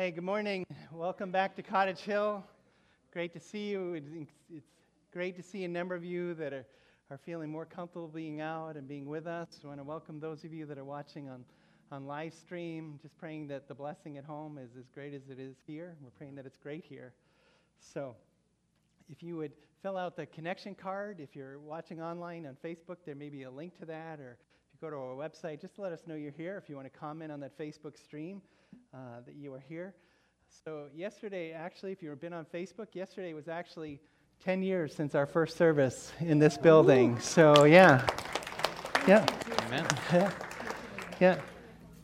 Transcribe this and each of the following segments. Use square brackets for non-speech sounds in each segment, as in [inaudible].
Hey, good morning. Welcome back to Cottage Hill. Great to see you. It's, great to see a number of you that are, are feeling more comfortable being out and being with us. I want to welcome those of you that are watching on, on live stream. Just praying that the blessing at home is as great as it is here. We're praying that it's great here. So, if you would fill out the connection card, if you're watching online on Facebook, there may be a link to that. Or if you go to our website, just let us know you're here. If you want to comment on that Facebook stream, uh, that you are here. So, yesterday, actually, if you've been on Facebook, yesterday was actually 10 years since our first service in this building. Ooh. So, yeah. Yeah. Amen. Yeah. [laughs] yeah.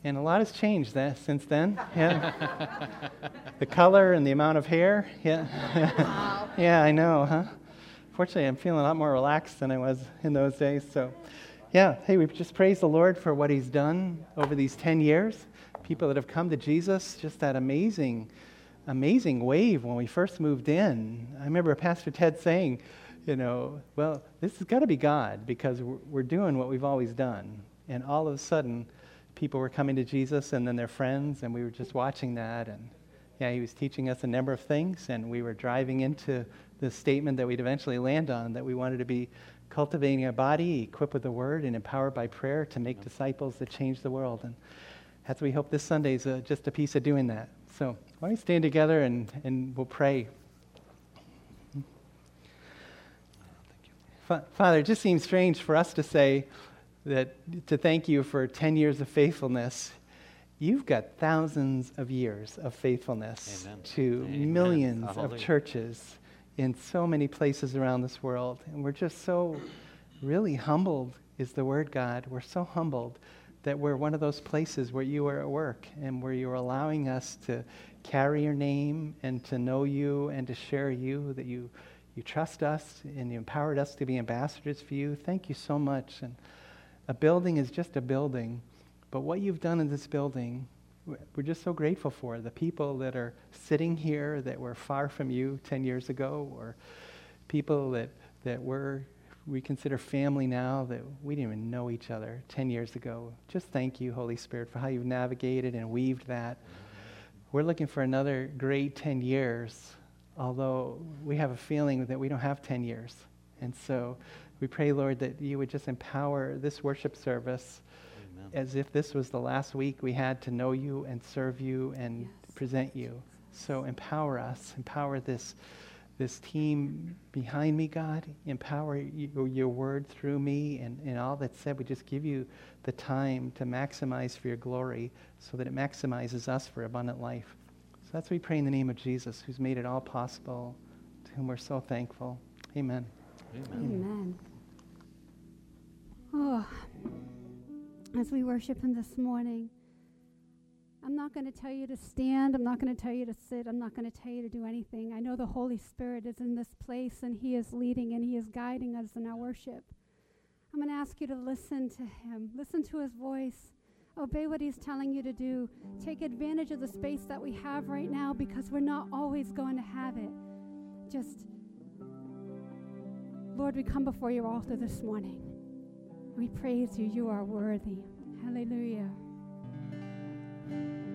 And a lot has changed that, since then. Yeah. [laughs] the color and the amount of hair. Yeah. Wow. [laughs] yeah, I know, huh? Fortunately, I'm feeling a lot more relaxed than I was in those days. So, yeah. Hey, we just praise the Lord for what He's done over these 10 years people that have come to Jesus, just that amazing, amazing wave when we first moved in. I remember Pastor Ted saying, you know, well, this has got to be God because we're doing what we've always done. And all of a sudden, people were coming to Jesus and then their friends, and we were just watching that. And yeah, he was teaching us a number of things, and we were driving into the statement that we'd eventually land on that we wanted to be cultivating a body equipped with the word and empowered by prayer to make disciples that change the world. And that's what we hope this Sunday is uh, just a piece of doing that. So why don't we stand together and, and we'll pray. Father, it just seems strange for us to say that to thank you for 10 years of faithfulness. You've got thousands of years of faithfulness Amen. to Amen. millions Hallelujah. of churches in so many places around this world. And we're just so really humbled, is the word, God. We're so humbled that we're one of those places where you are at work and where you're allowing us to carry your name and to know you and to share you, that you, you trust us and you empowered us to be ambassadors for you. Thank you so much. And a building is just a building, but what you've done in this building, we're just so grateful for. The people that are sitting here that were far from you 10 years ago, or people that, that were we consider family now that we didn't even know each other 10 years ago. Just thank you, Holy Spirit, for how you've navigated and weaved that. We're looking for another great 10 years, although we have a feeling that we don't have 10 years. And so we pray, Lord, that you would just empower this worship service Amen. as if this was the last week we had to know you and serve you and yes. present you. So empower us, empower this this team behind me, God. Empower you, your word through me and, and all that's said. We just give you the time to maximize for your glory so that it maximizes us for abundant life. So that's what we pray in the name of Jesus, who's made it all possible, to whom we're so thankful. Amen. Amen. Amen. Oh, as we worship Him this morning, I'm not going to tell you to stand. I'm not going to tell you to sit. I'm not going to tell you to do anything. I know the Holy Spirit is in this place and He is leading and He is guiding us in our worship. I'm going to ask you to listen to Him, listen to His voice, obey what He's telling you to do. Take advantage of the space that we have right now because we're not always going to have it. Just, Lord, we come before your altar this morning. We praise you. You are worthy. Hallelujah. Give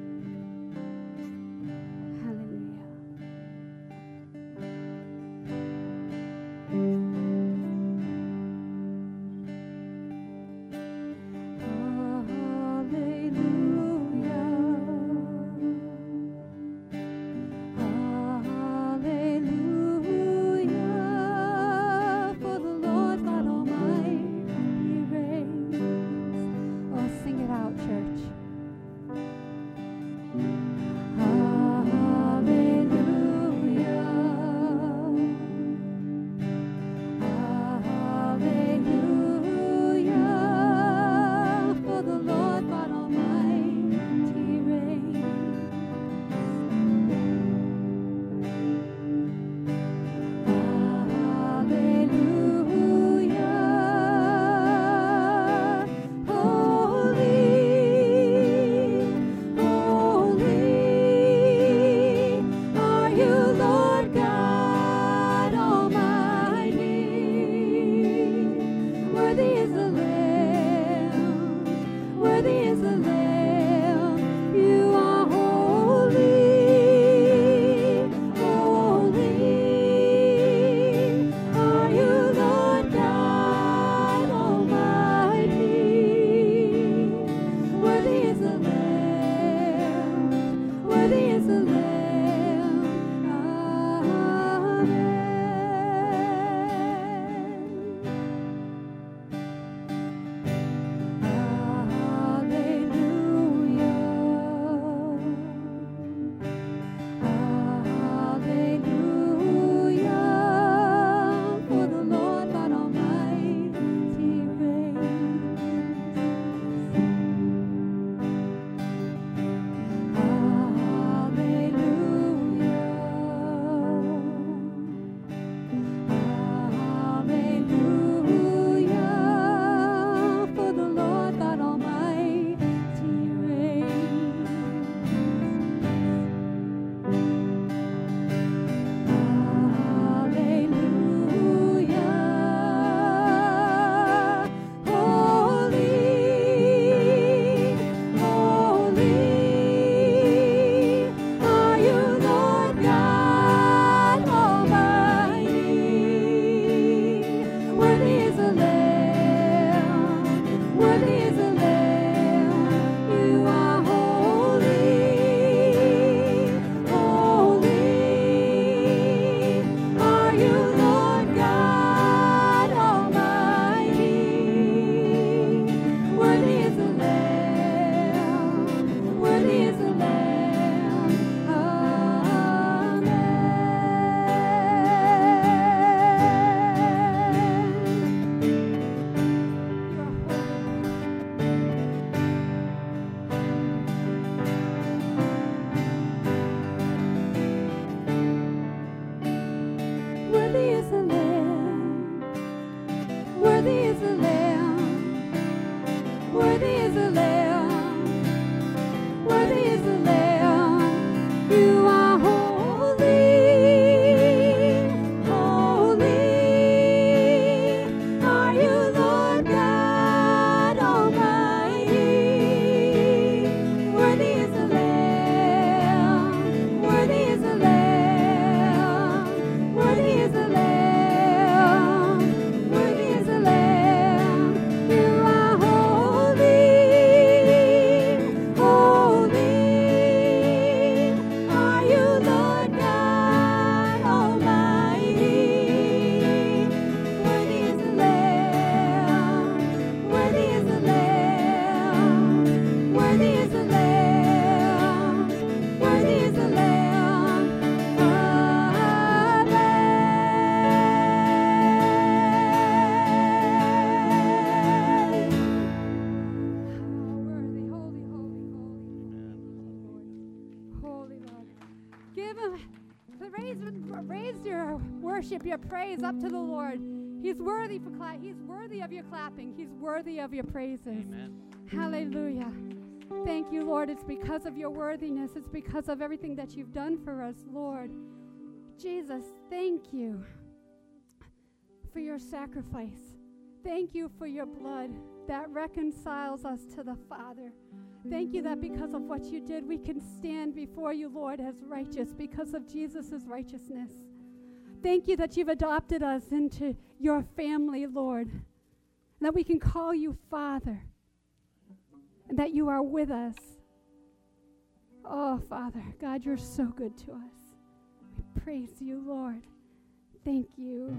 worthy for cla- He's worthy of your clapping. He's worthy of your praises. Amen. Hallelujah. Thank you, Lord. It's because of your worthiness. It's because of everything that you've done for us, Lord. Jesus, thank you for your sacrifice. Thank you for your blood that reconciles us to the Father. Thank you that because of what you did, we can stand before you, Lord, as righteous because of Jesus' righteousness. Thank you that you've adopted us into your family, Lord, And that we can call you Father, and that you are with us. Oh, Father, God, you're so good to us. We praise you, Lord. Thank you.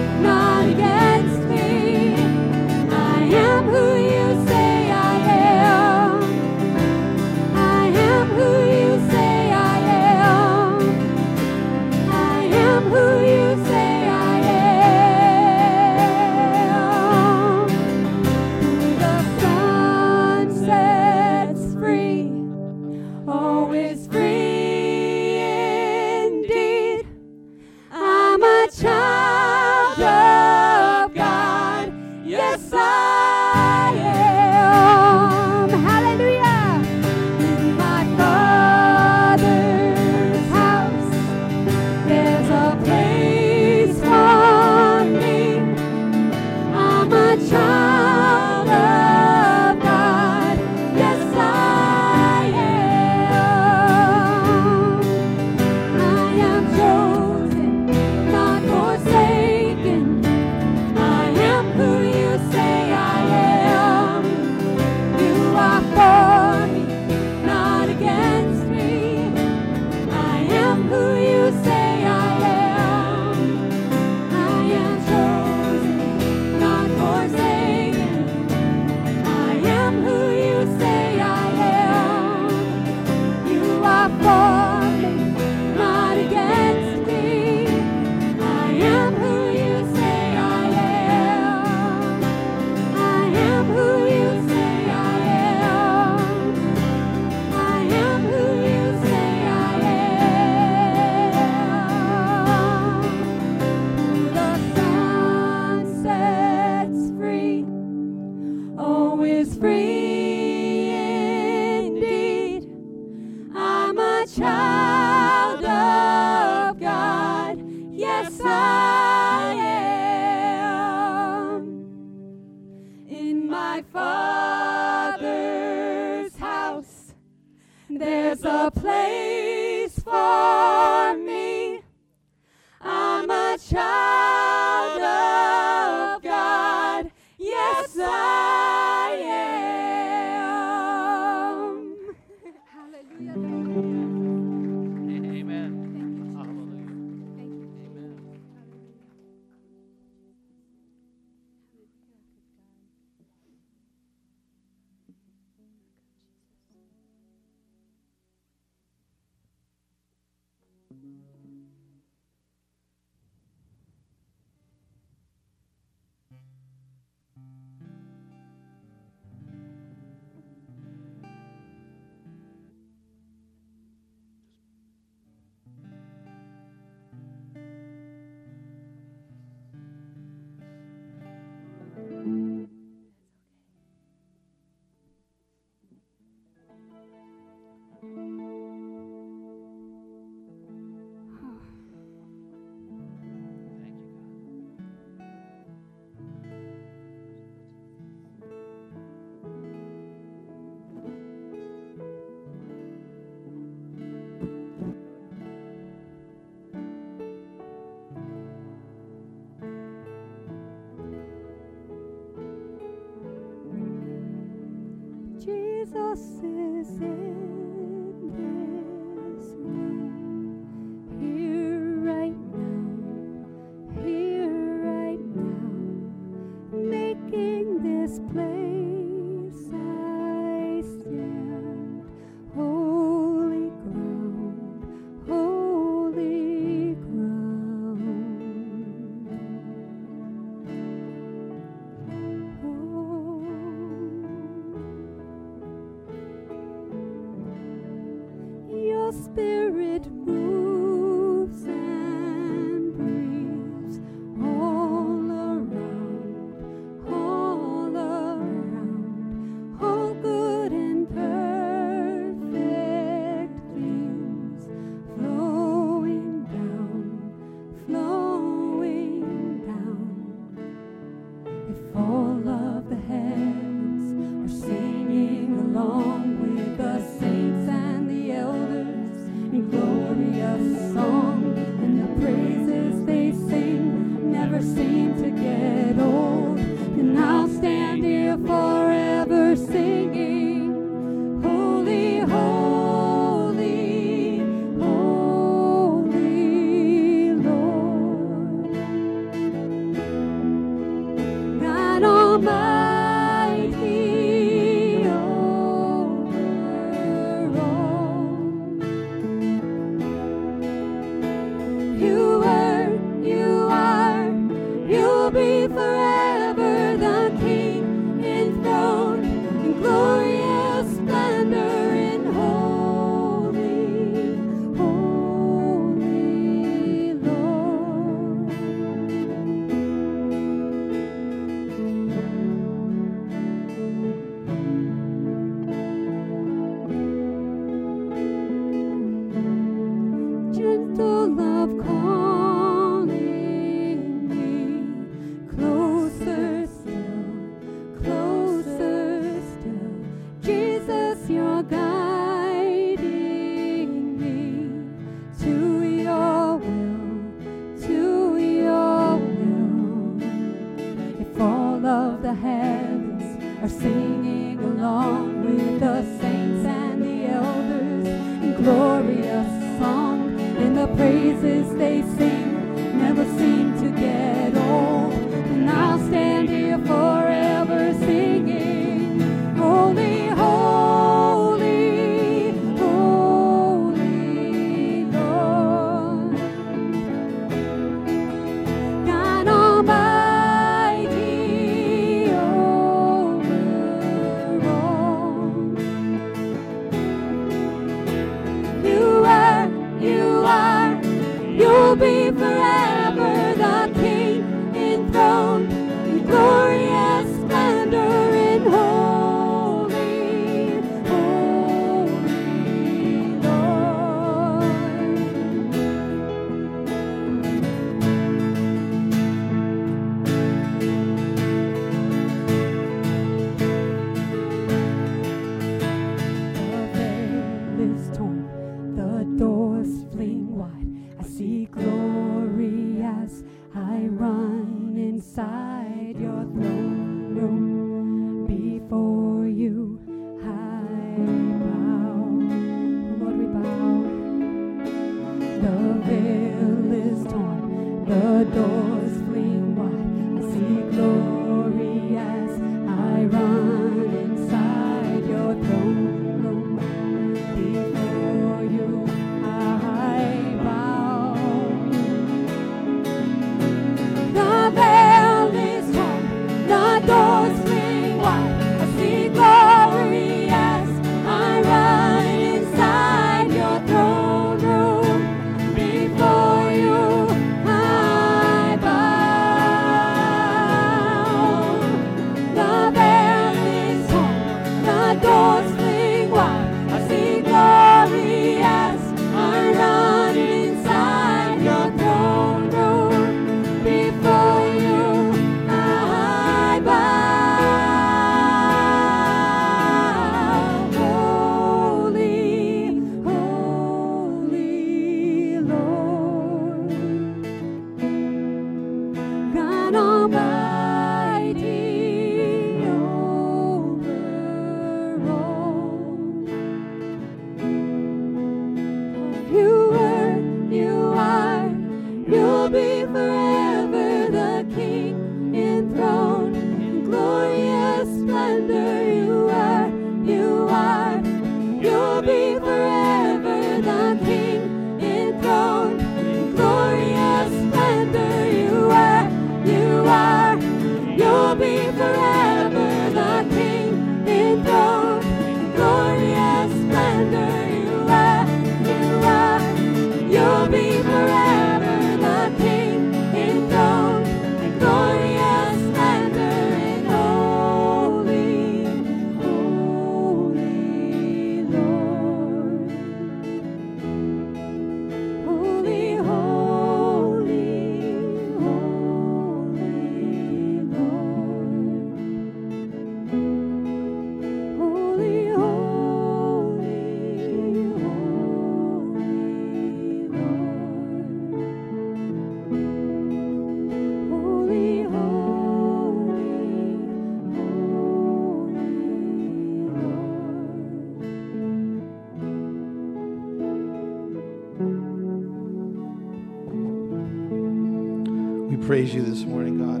Praise you this morning, God.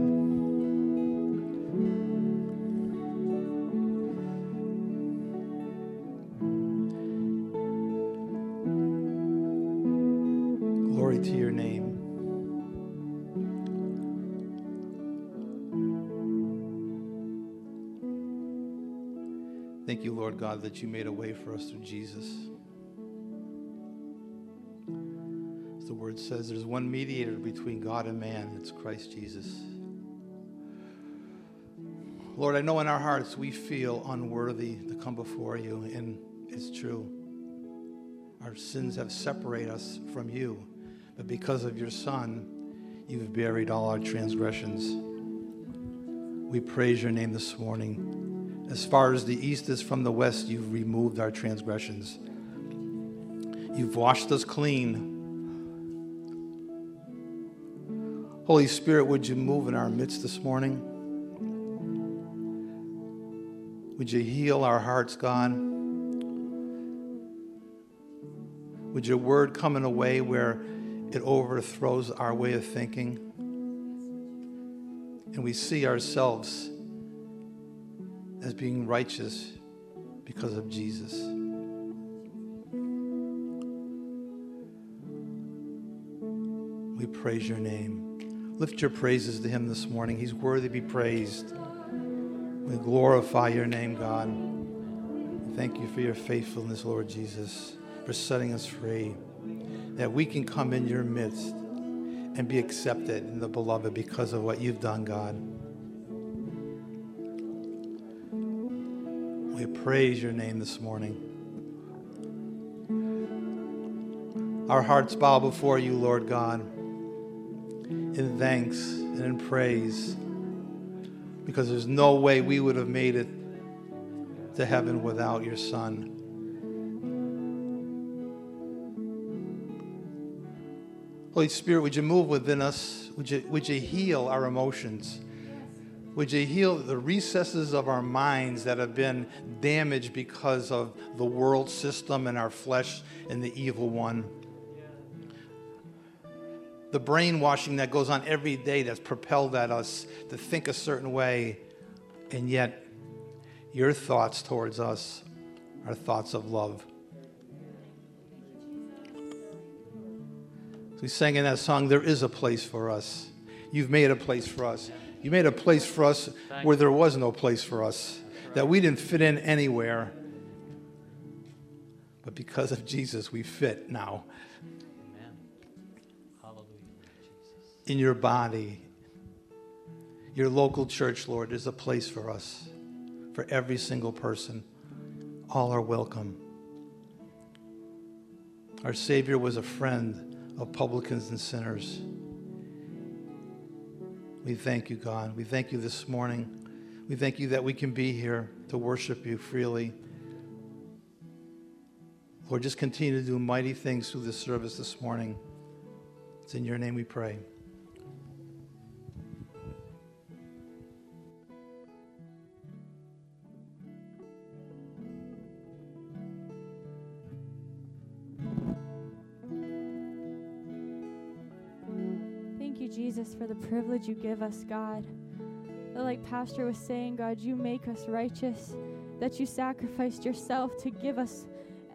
Glory to your name. Thank you, Lord God, that you made a way for us through Jesus. Word says there's one mediator between God and man, it's Christ Jesus. Lord, I know in our hearts we feel unworthy to come before you, and it's true. Our sins have separated us from you, but because of your Son, you've buried all our transgressions. We praise your name this morning. As far as the east is from the west, you've removed our transgressions. You've washed us clean Holy Spirit, would you move in our midst this morning? Would you heal our hearts, God? Would your word come in a way where it overthrows our way of thinking? And we see ourselves as being righteous because of Jesus. We praise your name. Lift your praises to him this morning. He's worthy to be praised. We glorify your name, God. Thank you for your faithfulness, Lord Jesus, for setting us free, that we can come in your midst and be accepted in the beloved because of what you've done, God. We praise your name this morning. Our hearts bow before you, Lord God in thanks and in praise because there's no way we would have made it to heaven without your Son. Holy Spirit, would you move within us? Would you, would you heal our emotions? Would you heal the recesses of our minds that have been damaged because of the world system and our flesh and the evil one? The brainwashing that goes on every day that's propelled at us to think a certain way, and yet your thoughts towards us are thoughts of love. we sang in that song, There is a place for us. You've made a place for us. You made a place for us where there was no place for us, that we didn't fit in anywhere. But because of Jesus, we fit now. In your body, your local church, Lord, is a place for us, for every single person. All are welcome. Our Savior was a friend of publicans and sinners. We thank you, God. We thank you this morning. We thank you that we can be here to worship you freely. Lord, just continue to do mighty things through this service this morning. It's in your name we pray. For the privilege you give us, God. Like Pastor was saying, God, you make us righteous, that you sacrificed yourself to give us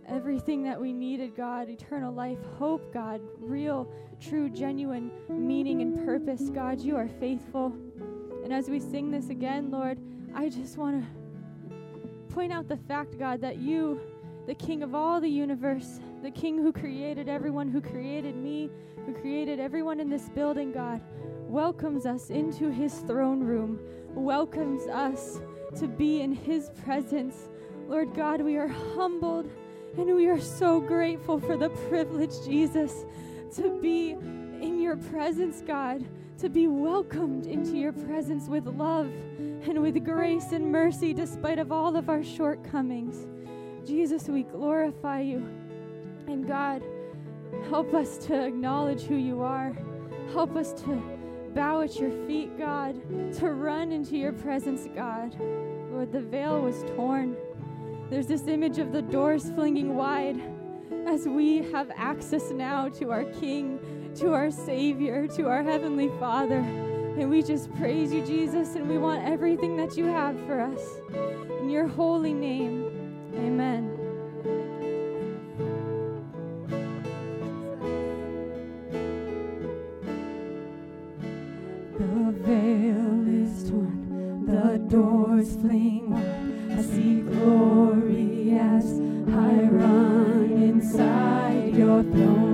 everything that we needed, God eternal life, hope, God, real, true, genuine meaning and purpose. God, you are faithful. And as we sing this again, Lord, I just want to point out the fact, God, that you, the King of all the universe, the King who created everyone, who created me, who created everyone in this building, God, welcomes us into his throne room, welcomes us to be in his presence. Lord God, we are humbled and we are so grateful for the privilege, Jesus, to be in your presence, God, to be welcomed into your presence with love and with grace and mercy despite of all of our shortcomings. Jesus, we glorify you. And God, Help us to acknowledge who you are. Help us to bow at your feet, God, to run into your presence, God. Lord, the veil was torn. There's this image of the doors flinging wide as we have access now to our King, to our Savior, to our Heavenly Father. And we just praise you, Jesus, and we want everything that you have for us. In your holy name, amen. I see glory as I run inside your throne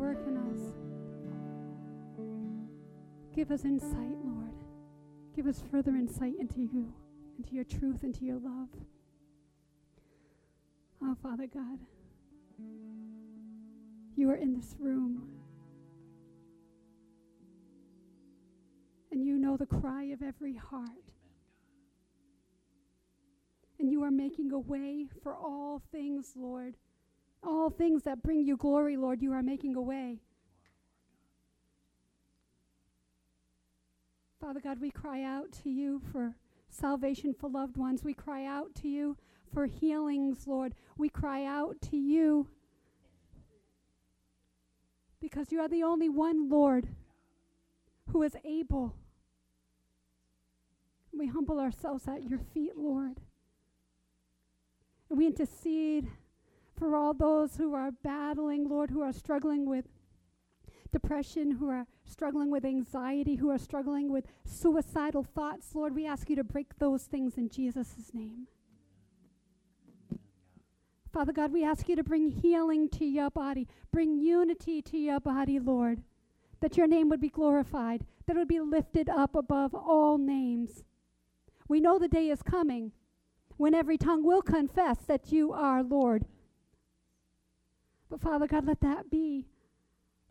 work in us. Give us insight, Lord. Give us further insight into you, into your truth, into your love. Oh, Father God, you are in this room. And you know the cry of every heart. And you are making a way for all things, Lord all things that bring you glory, Lord, you are making a way. Father God, we cry out to you for salvation for loved ones. We cry out to you for healings, Lord. We cry out to you because you are the only one, Lord, who is able. We humble ourselves at your feet, Lord. And we intercede for all those who are battling, Lord, who are struggling with depression, who are struggling with anxiety, who are struggling with suicidal thoughts. Lord, we ask you to break those things in Jesus' name. Father God, we ask you to bring healing to your body, bring unity to your body, Lord, that your name would be glorified, that it would be lifted up above all names. We know the day is coming when every tongue will confess that you are Lord but Father God, let that be.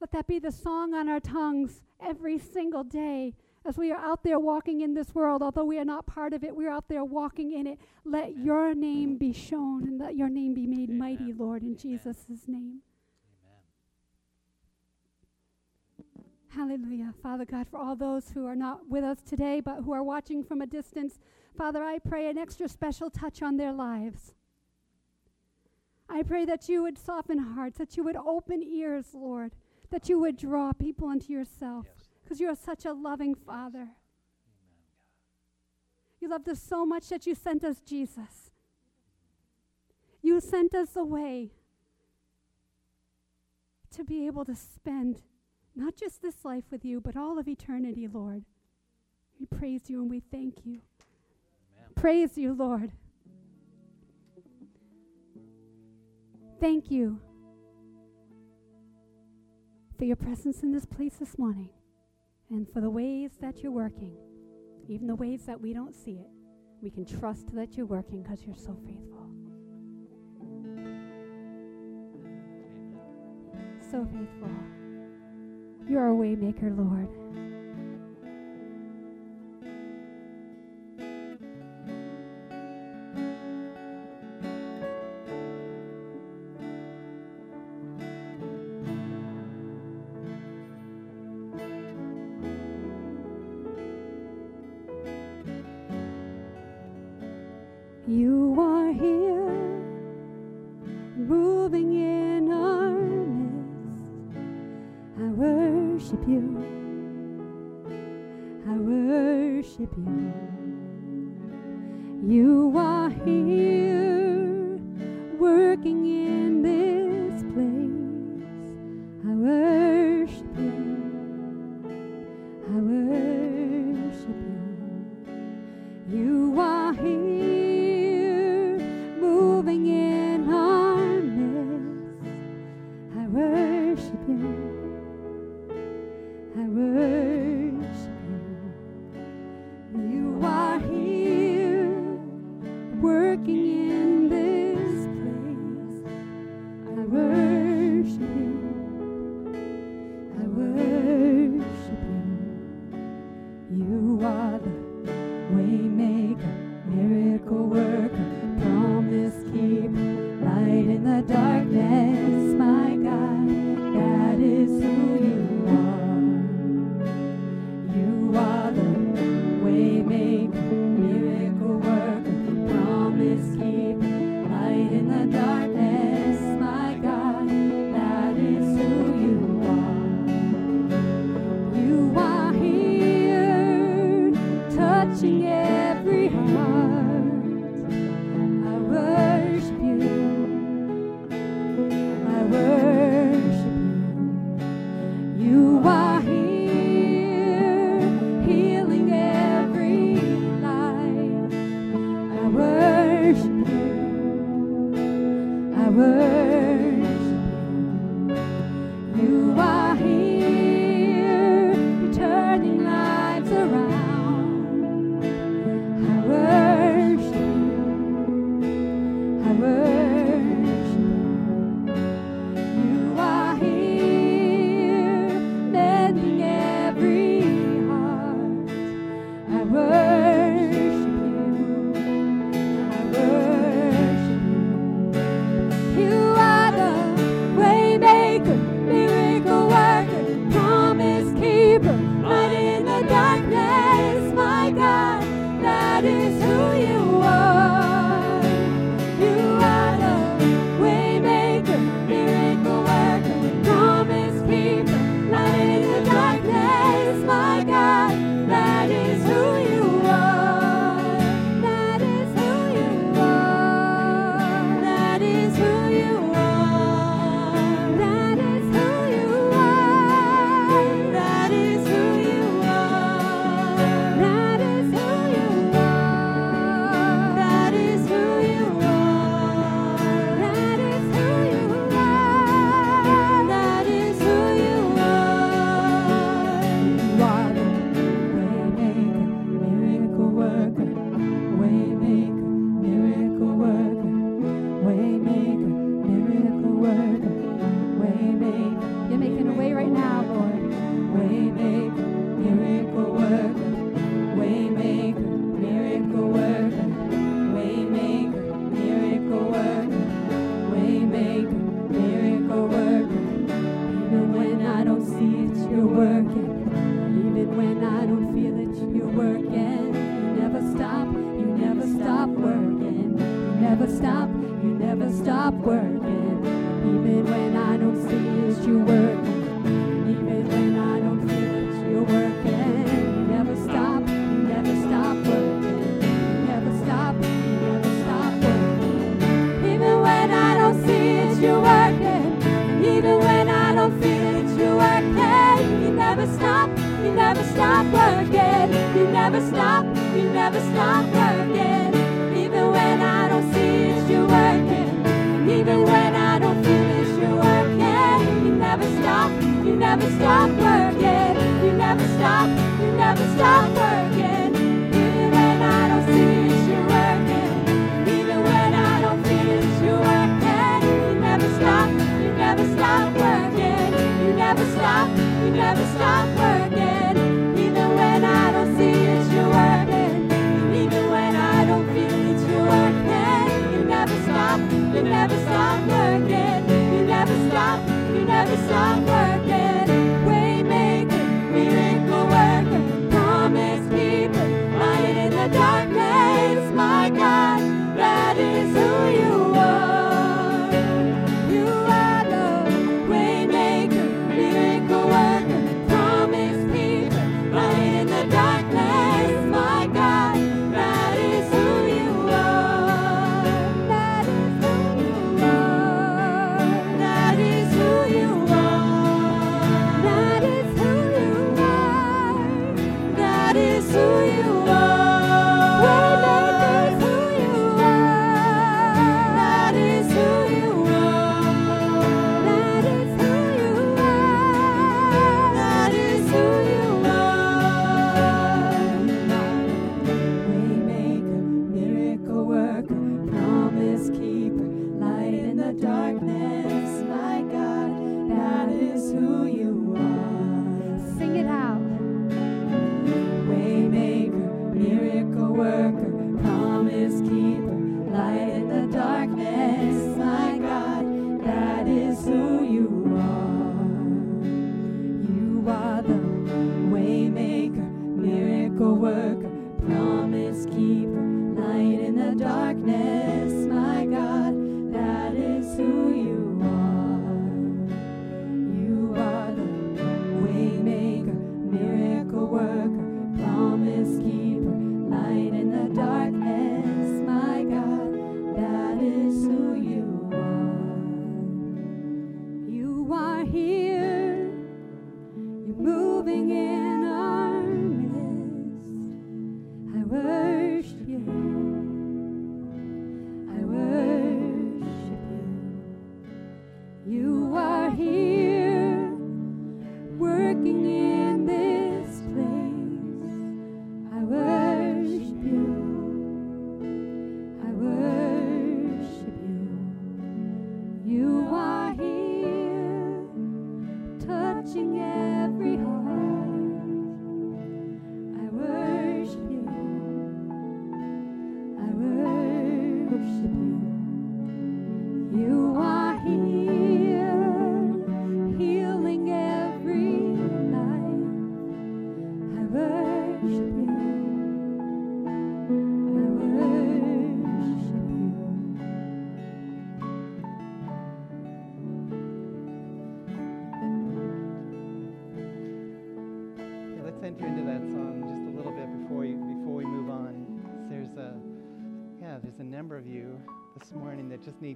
Let that be the song on our tongues every single day as we are out there walking in this world. Although we are not part of it, we're out there walking in it. Let Amen. your name be shown and let your name be made Amen. mighty, Lord, in Jesus' name. Hallelujah. Father God, for all those who are not with us today but who are watching from a distance, Father, I pray an extra special touch on their lives. I pray that you would soften hearts, that you would open ears, Lord, that you would draw people into yourself because yes. you are such a loving Father. Amen. You loved us so much that you sent us Jesus. You sent us away to be able to spend not just this life with you, but all of eternity, Lord. We praise you and we thank you. Amen. Praise you, Lord. Thank you for your presence in this place this morning and for the ways that you're working, even the ways that we don't see it. We can trust that you're working because you're so faithful. So faithful. You're our waymaker, Lord.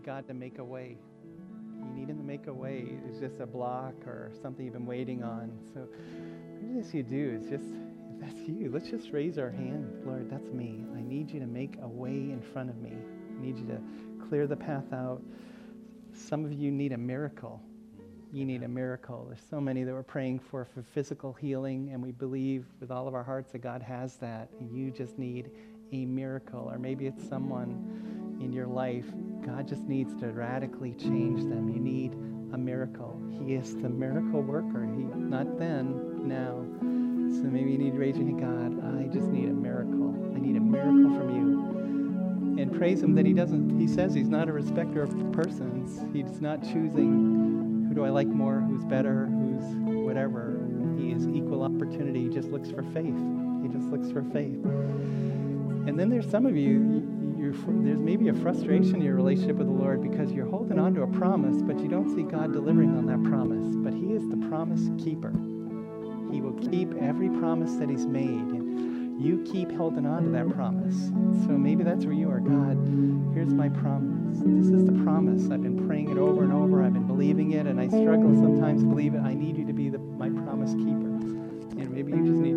God to make a way. You need Him to make a way. It's just a block or something you've been waiting on. So, whatever this you do, it's just, if that's you, let's just raise our hand. Lord, that's me. I need you to make a way in front of me. I need you to clear the path out. Some of you need a miracle. You need a miracle. There's so many that we're praying for for physical healing, and we believe with all of our hearts that God has that. You just need a miracle, or maybe it's someone in your life God just needs to radically change them. You need a miracle. He is the miracle worker. He not then, now. So maybe you need to raise your hand, God, I just need a miracle. I need a miracle from you. And praise him that he doesn't, he says he's not a respecter of persons. He's not choosing who do I like more, who's better, who's whatever. He is equal opportunity. He just looks for faith. He just looks for faith. And then there's some of you, there's maybe a frustration in your relationship with the Lord because you're holding on to a promise, but you don't see God delivering on that promise. But He is the promise keeper. He will keep every promise that He's made. And you keep holding on to that promise. So maybe that's where you are. God, here's my promise. This is the promise. I've been praying it over and over. I've been believing it, and I struggle sometimes to believe it. I need you to be the, my promise keeper. And maybe you just need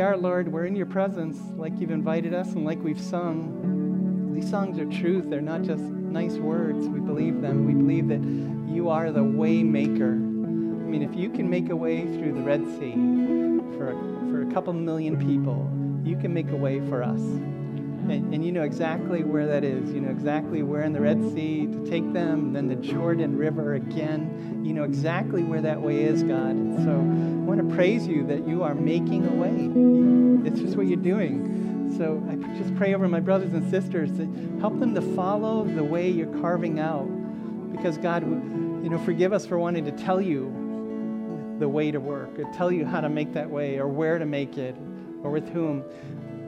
are, Lord. We're in your presence like you've invited us and like we've sung. These songs are truth. They're not just nice words. We believe them. We believe that you are the way maker. I mean, if you can make a way through the Red Sea for, for a couple million people, you can make a way for us. And, and, you know exactly where that is. You know exactly where in the Red Sea to take them, then the Jordan River again. You know exactly where that way is, God. And so I want to praise you that you are making a way. It's just what you're doing. So I just pray over my brothers and sisters to help them to follow the way you're carving out. Because God, you know, forgive us for wanting to tell you the way to work, or tell you how to make that way, or where to make it, or with whom.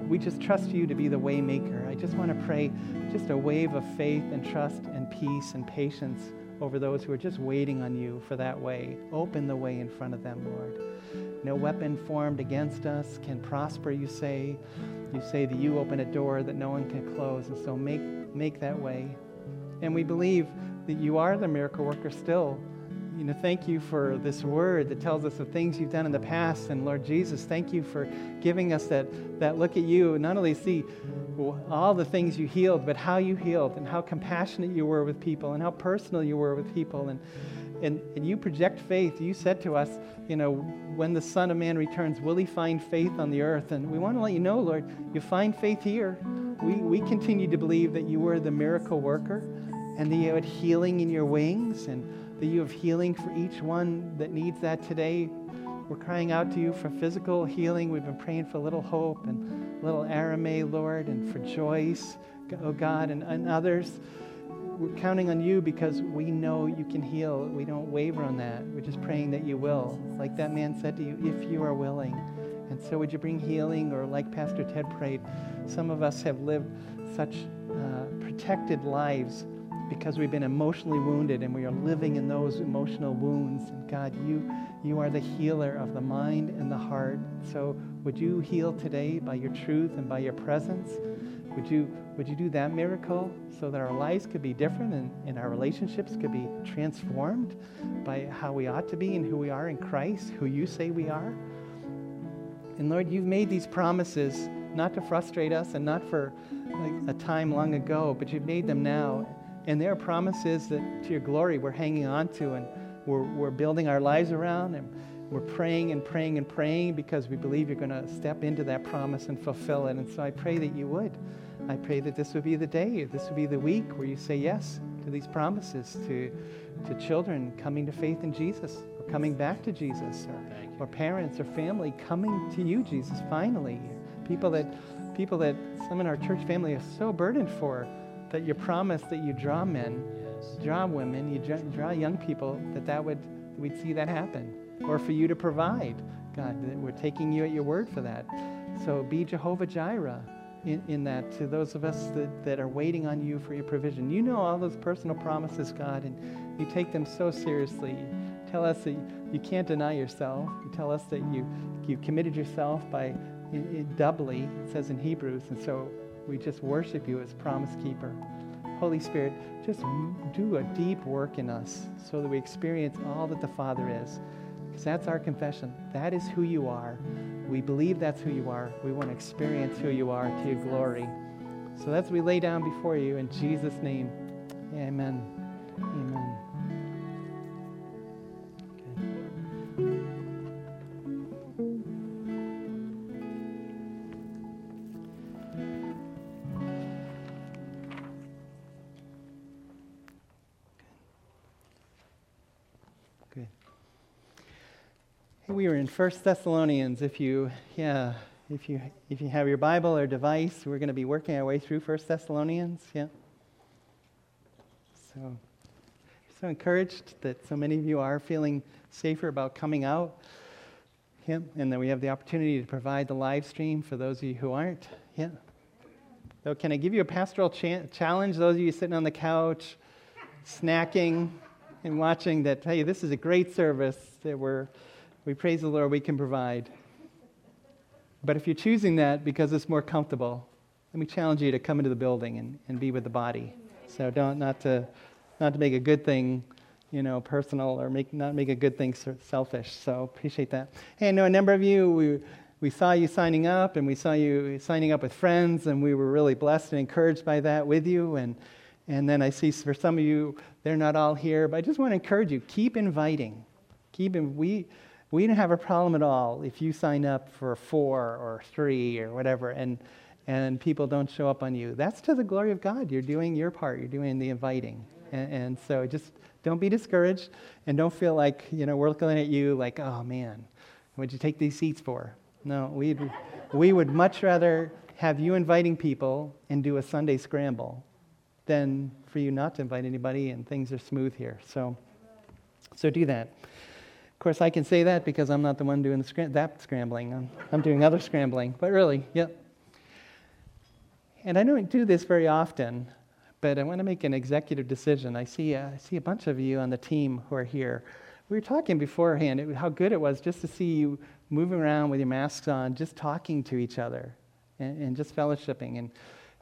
We just trust you to be the waymaker. I just want to pray just a wave of faith and trust and peace and patience over those who are just waiting on you for that way. Open the way in front of them, Lord. No weapon formed against us can prosper, you say. You say that you open a door that no one can close. And so make, make that way. And we believe that you are the miracle worker still you know, thank you for this word that tells us of things you've done in the past. And Lord Jesus, thank you for giving us that, that look at you. Not only see all the things you healed, but how you healed and how compassionate you were with people and how personal you were with people. And, and, and you project faith. You said to us, you know, when the Son of Man returns, will he find faith on the earth? And we want to let you know, Lord, you find faith here. We, we continue to believe that you were the miracle worker and that you had healing in your wings and that you have healing for each one that needs that today. We're crying out to you for physical healing. We've been praying for little hope and little Arame, Lord, and for Joyce, oh God, and, and others. We're counting on you because we know you can heal. We don't waver on that. We're just praying that you will. Like that man said to you, if you are willing. And so, would you bring healing? Or, like Pastor Ted prayed, some of us have lived such uh, protected lives because we've been emotionally wounded and we are living in those emotional wounds. And God, you, you are the healer of the mind and the heart. So would you heal today by your truth and by your presence? Would you, would you do that miracle so that our lives could be different and, and our relationships could be transformed by how we ought to be and who we are in Christ, who you say we are? And Lord, you've made these promises not to frustrate us and not for like a time long ago, but you've made them now. And there are promises that to your glory we're hanging on to and we're, we're building our lives around and we're praying and praying and praying because we believe you're going to step into that promise and fulfill it. And so I pray that you would. I pray that this would be the day, this would be the week where you say yes to these promises to, to children coming to faith in Jesus or coming back to Jesus or, or parents or family coming to you, Jesus, finally. People that, people that some in our church family are so burdened for that you promise that you draw men, draw women, you draw young people, that that would we'd see that happen, or for you to provide, God, that we're taking you at your word for that. So be Jehovah Jireh in, in that to those of us that, that are waiting on you for your provision. You know all those personal promises, God, and you take them so seriously. You tell us that you can't deny yourself. You tell us that you you committed yourself by doubly, it says in Hebrews, and so we just worship you as promise keeper. Holy Spirit, just do a deep work in us so that we experience all that the Father is. Because that's our confession. That is who you are. We believe that's who you are. We want to experience who you are to your glory. So that's we lay down before you in Jesus' name. Amen. Amen. We are in First Thessalonians. If you, yeah, if you if you have your Bible or device, we're going to be working our way through First Thessalonians. Yeah. So, so encouraged that so many of you are feeling safer about coming out. Yeah, and that we have the opportunity to provide the live stream for those of you who aren't. Yeah. So, can I give you a pastoral cha- challenge? Those of you sitting on the couch, snacking, and watching that, hey, this is a great service that we're, we praise the Lord, we can provide. But if you're choosing that because it's more comfortable, let me challenge you to come into the building and, and be with the body. So don't not to not to make a good thing, you know, personal or make not make a good thing selfish. So appreciate that. Hey, I know a number of you we we saw you signing up and we saw you signing up with friends and we were really blessed and encouraged by that with you and and then I see for some of you they're not all here, but I just want to encourage you keep inviting. Keep in, we we don't have a problem at all if you sign up for four or three or whatever and and people don't show up on you. That's to the glory of God. You're doing your part. You're doing the inviting. And, and so just don't be discouraged and don't feel like, you know, we're looking at you like, oh man, what'd you take these seats for? No, we'd, we would much rather have you inviting people and do a Sunday scramble than for you not to invite anybody and things are smooth here. So, so do that. Course, I can say that because I'm not the one doing the scram- that scrambling. I'm, I'm doing other scrambling. But really, yep, and I don't do this very often, but I want to make an executive decision. I see, uh, I see a bunch of you on the team who are here. We were talking beforehand it, how good it was just to see you moving around with your masks on, just talking to each other and, and just fellowshipping. And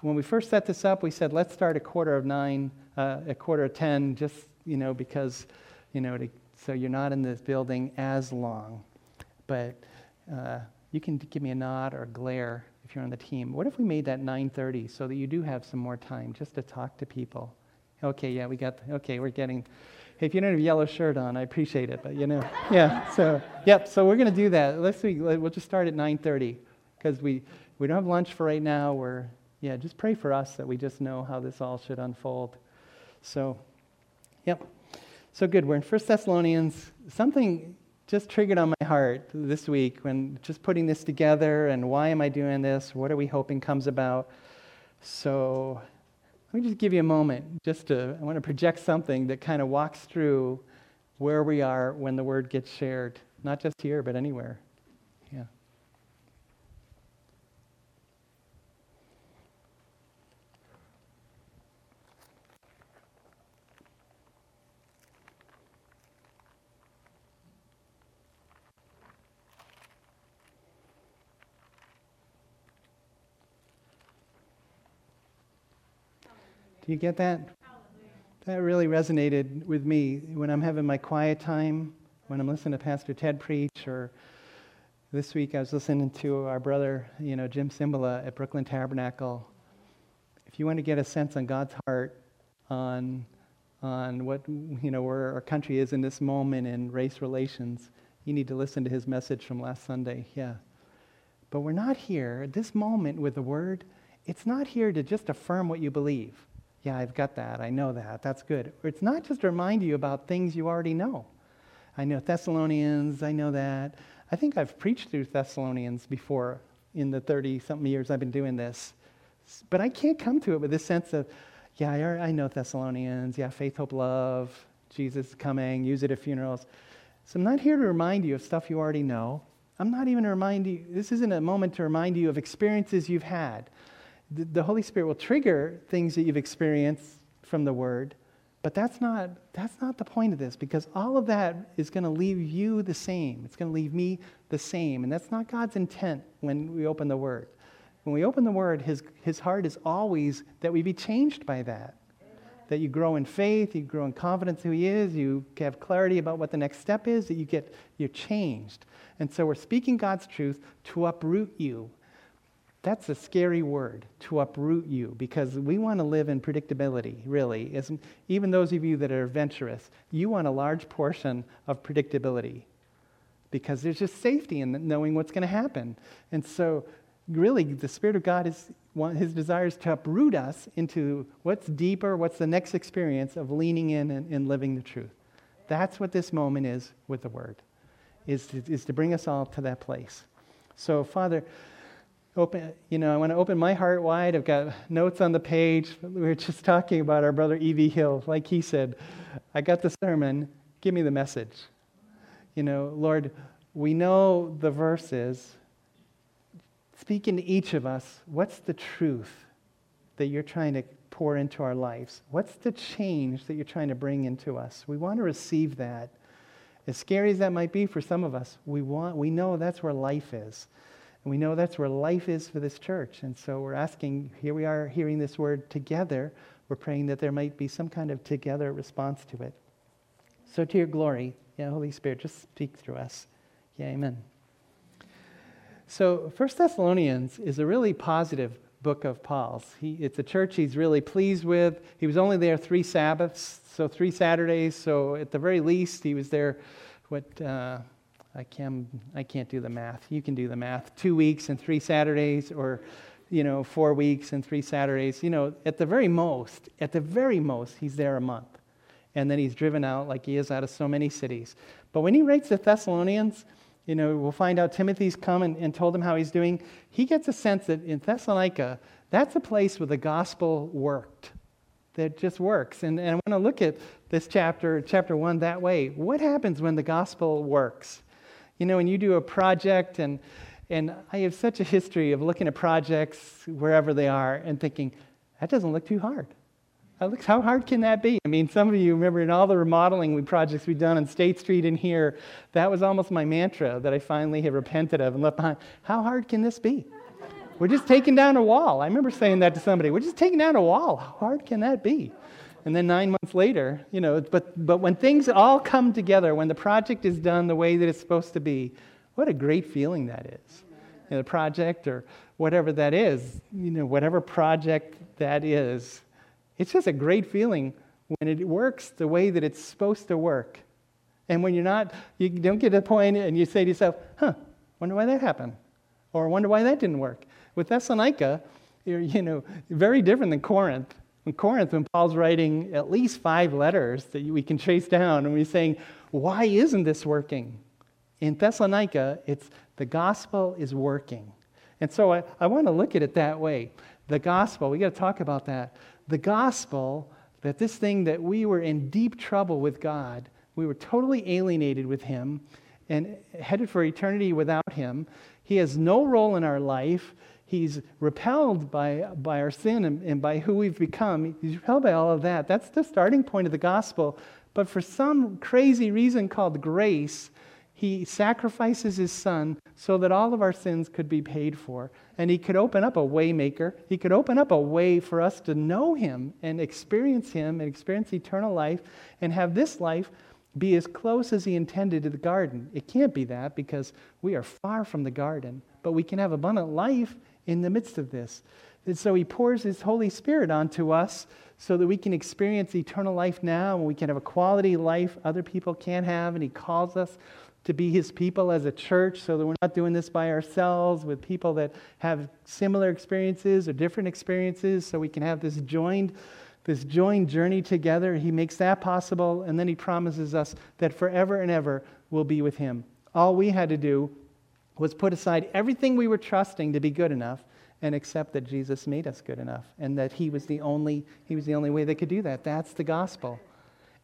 when we first set this up, we said, let's start a quarter of nine, uh, a quarter of ten, just, you know, because, you know, to, so you're not in this building as long. But uh, you can give me a nod or a glare if you're on the team. What if we made that 9:30 so that you do have some more time just to talk to people? Okay, yeah, we got. Okay, we're getting. Hey, if you don't have a yellow shirt on, I appreciate it, but you know, [laughs] yeah. So, yep. So we're gonna do that. Let's see. We'll just start at 9:30 because we we don't have lunch for right now. We're yeah. Just pray for us that we just know how this all should unfold. So, yep. So good. We're in First Thessalonians. Something just triggered on my heart this week when just putting this together and why am I doing this? What are we hoping comes about? So let me just give you a moment just to, I want to project something that kind of walks through where we are when the word gets shared, not just here, but anywhere. You get that? That really resonated with me when I'm having my quiet time, when I'm listening to Pastor Ted preach, or this week I was listening to our brother, you know, Jim Cymbala at Brooklyn Tabernacle. If you want to get a sense on God's heart on on what you know where our country is in this moment in race relations, you need to listen to his message from last Sunday. Yeah. But we're not here at this moment with the word. It's not here to just affirm what you believe. Yeah, I've got that. I know that. That's good. It's not just to remind you about things you already know. I know Thessalonians, I know that. I think I've preached through Thessalonians before in the 30 something years I've been doing this. But I can't come to it with this sense of, yeah, I know Thessalonians. Yeah, faith, hope, love. Jesus is coming. Use it at funerals. So I'm not here to remind you of stuff you already know. I'm not even to remind you, this isn't a moment to remind you of experiences you've had the, the Holy Spirit will trigger things that you've experienced from the Word, but that's not, that's not the point of this because all of that is going to leave you the same. It's going to leave me the same. And that's not God's intent when we open the Word. When we open the Word, His, his heart is always that we be changed by that. That you grow in faith, you grow in confidence who He is, you have clarity about what the next step is, that you get, you're changed. And so we're speaking God's truth to uproot you that's a scary word to uproot you because we want to live in predictability, really. As, even those of you that are adventurous, you want a large portion of predictability because there's just safety in knowing what's going to happen. And so, really, the Spirit of God is his desire is to uproot us into what's deeper, what's the next experience of leaning in and, and living the truth. That's what this moment is with the Word, is to, is to bring us all to that place. So, Father, open, you know, I want to open my heart wide. I've got notes on the page. We were just talking about our brother E.V. Hill. Like he said, I got the sermon, give me the message. You know, Lord, we know the verses. Speak into each of us. What's the truth that you're trying to pour into our lives? What's the change that you're trying to bring into us? We want to receive that. As scary as that might be for some of us, we, want, we know that's where life is. And we know that's where life is for this church. And so we're asking, here we are hearing this word together. We're praying that there might be some kind of together response to it. So to your glory, yeah, Holy Spirit, just speak through us. Yeah, amen. So First Thessalonians is a really positive book of Paul's. He, it's a church he's really pleased with. He was only there three Sabbaths, so three Saturdays. So at the very least, he was there, what, uh, I, can, I can't do the math. You can do the math. Two weeks and three Saturdays, or, you know, four weeks and three Saturdays. You know, at the very most, at the very most, he's there a month. And then he's driven out like he is out of so many cities. But when he writes the Thessalonians, you know, we'll find out Timothy's come and, and told him how he's doing. He gets a sense that in Thessalonica, that's a place where the gospel worked, that just works. And, and I want to look at this chapter, chapter one, that way. What happens when the gospel works? You know, when you do a project, and, and I have such a history of looking at projects wherever they are and thinking, that doesn't look too hard. How hard can that be? I mean, some of you remember in all the remodeling projects we've done on State Street and here, that was almost my mantra that I finally have repented of and left behind. How hard can this be? We're just taking down a wall. I remember saying that to somebody. We're just taking down a wall. How hard can that be? And then nine months later, you know, but, but when things all come together, when the project is done the way that it's supposed to be, what a great feeling that is. You know, the project or whatever that is, you know, whatever project that is, it's just a great feeling when it works the way that it's supposed to work. And when you're not, you don't get to the point and you say to yourself, huh, wonder why that happened. Or wonder why that didn't work. With Thessalonica, you're, you know, very different than Corinth. In Corinth, when Paul's writing at least five letters that we can trace down, and he's saying, why isn't this working? In Thessalonica, it's the gospel is working. And so I, I want to look at it that way. The gospel, we got to talk about that the gospel that this thing that we were in deep trouble with God, we were totally alienated with Him and headed for eternity without Him. He has no role in our life. He's repelled by, by our sin and, and by who we've become. He's repelled by all of that. That's the starting point of the gospel. But for some crazy reason called grace, he sacrifices his son so that all of our sins could be paid for. And he could open up a waymaker. He could open up a way for us to know him and experience him and experience eternal life and have this life be as close as he intended to the garden. It can't be that because we are far from the garden, but we can have abundant life in the midst of this. And so he pours his Holy Spirit onto us so that we can experience eternal life now and we can have a quality life other people can't have. And he calls us to be his people as a church so that we're not doing this by ourselves with people that have similar experiences or different experiences so we can have this joined this joined journey together he makes that possible and then he promises us that forever and ever we'll be with him all we had to do was put aside everything we were trusting to be good enough and accept that Jesus made us good enough and that he was the only he was the only way they could do that that's the gospel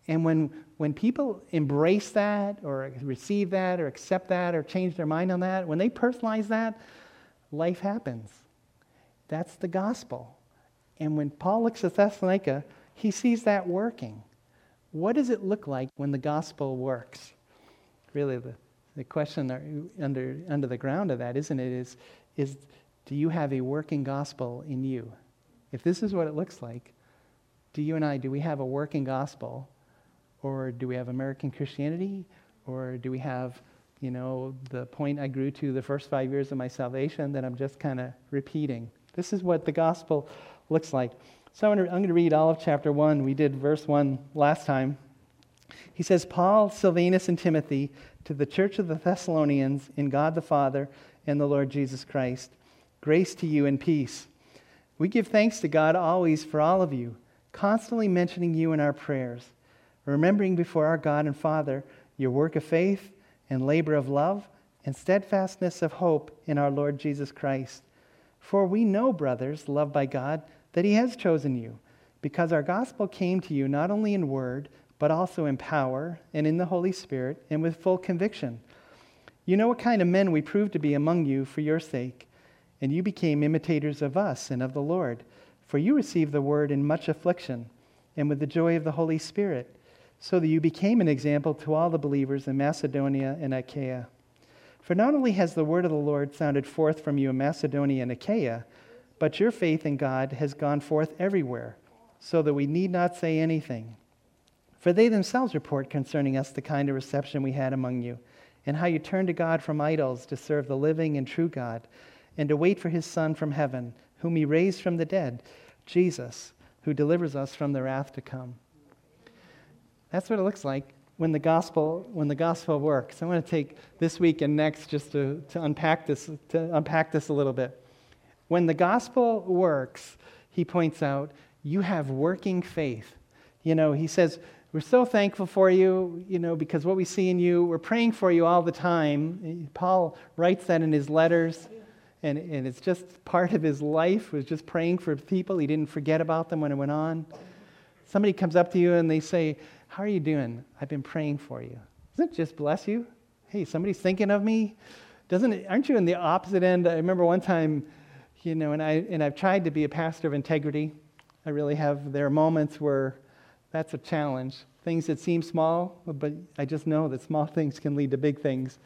and when, when people embrace that or receive that or accept that or change their mind on that, when they personalize that, life happens. That's the gospel. And when Paul looks at Thessalonica, he sees that working. What does it look like when the gospel works? Really, the, the question under, under the ground of that, isn't it, is, is do you have a working gospel in you? If this is what it looks like, do you and I, do we have a working gospel or do we have American Christianity? Or do we have, you know, the point I grew to the first five years of my salvation that I'm just kind of repeating? This is what the gospel looks like. So I'm going to read all of chapter 1. We did verse 1 last time. He says, Paul, Silvanus, and Timothy to the church of the Thessalonians in God the Father and the Lord Jesus Christ. Grace to you and peace. We give thanks to God always for all of you, constantly mentioning you in our prayers remembering before our God and Father your work of faith and labor of love and steadfastness of hope in our Lord Jesus Christ. For we know, brothers, loved by God, that He has chosen you, because our gospel came to you not only in word, but also in power and in the Holy Spirit and with full conviction. You know what kind of men we proved to be among you for your sake, and you became imitators of us and of the Lord. For you received the word in much affliction, and with the joy of the Holy Spirit, so that you became an example to all the believers in Macedonia and Achaia. For not only has the word of the Lord sounded forth from you in Macedonia and Achaia, but your faith in God has gone forth everywhere, so that we need not say anything. For they themselves report concerning us the kind of reception we had among you, and how you turned to God from idols to serve the living and true God, and to wait for his Son from heaven, whom he raised from the dead, Jesus, who delivers us from the wrath to come. That's what it looks like when the gospel when the gospel works. I want to take this week and next just to, to unpack this to unpack this a little bit. When the gospel works, he points out, you have working faith. You know, he says, we're so thankful for you, you know, because what we see in you, we're praying for you all the time. Paul writes that in his letters, and, and it's just part of his life, was just praying for people. He didn't forget about them when it went on. Somebody comes up to you and they say, How are you doing? I've been praying for you. Doesn't it just bless you? Hey, somebody's thinking of me. Doesn't it, aren't you in the opposite end? I remember one time you know, and, I, and I've tried to be a pastor of integrity. I really have. There are moments where that's a challenge. Things that seem small, but I just know that small things can lead to big things.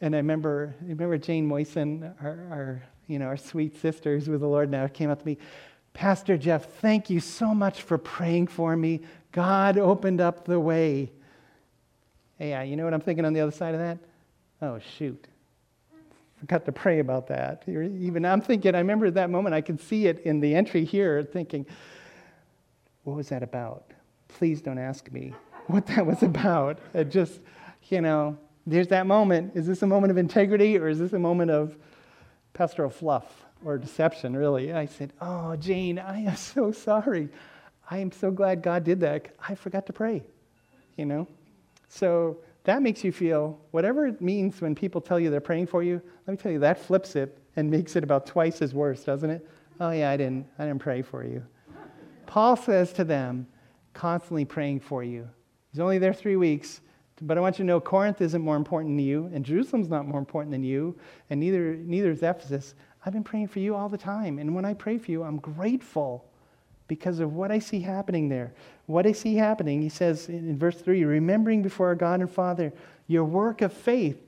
And I remember, I remember Jane Moisen, our, our, you know, our sweet sister who's with the Lord now, came up to me, Pastor Jeff, thank you so much for praying for me. God opened up the way. Hey, you know what I'm thinking on the other side of that? Oh, shoot forgot to pray about that. Even I'm thinking, I remember that moment, I could see it in the entry here, thinking, what was that about? Please don't ask me what that was about. It just, you know, there's that moment. Is this a moment of integrity or is this a moment of pastoral fluff or deception, really? I said, Oh, Jane, I am so sorry. I am so glad God did that. I forgot to pray, you know? So that makes you feel whatever it means when people tell you they're praying for you. Let me tell you, that flips it and makes it about twice as worse, doesn't it? Oh yeah, I didn't, I didn't pray for you. Paul says to them, constantly praying for you. He's only there three weeks, but I want you to know Corinth isn't more important than you, and Jerusalem's not more important than you, and neither, neither is Ephesus. I've been praying for you all the time, and when I pray for you, I'm grateful because of what I see happening there. What I see happening, he says in verse 3 remembering before our God and Father your work of faith,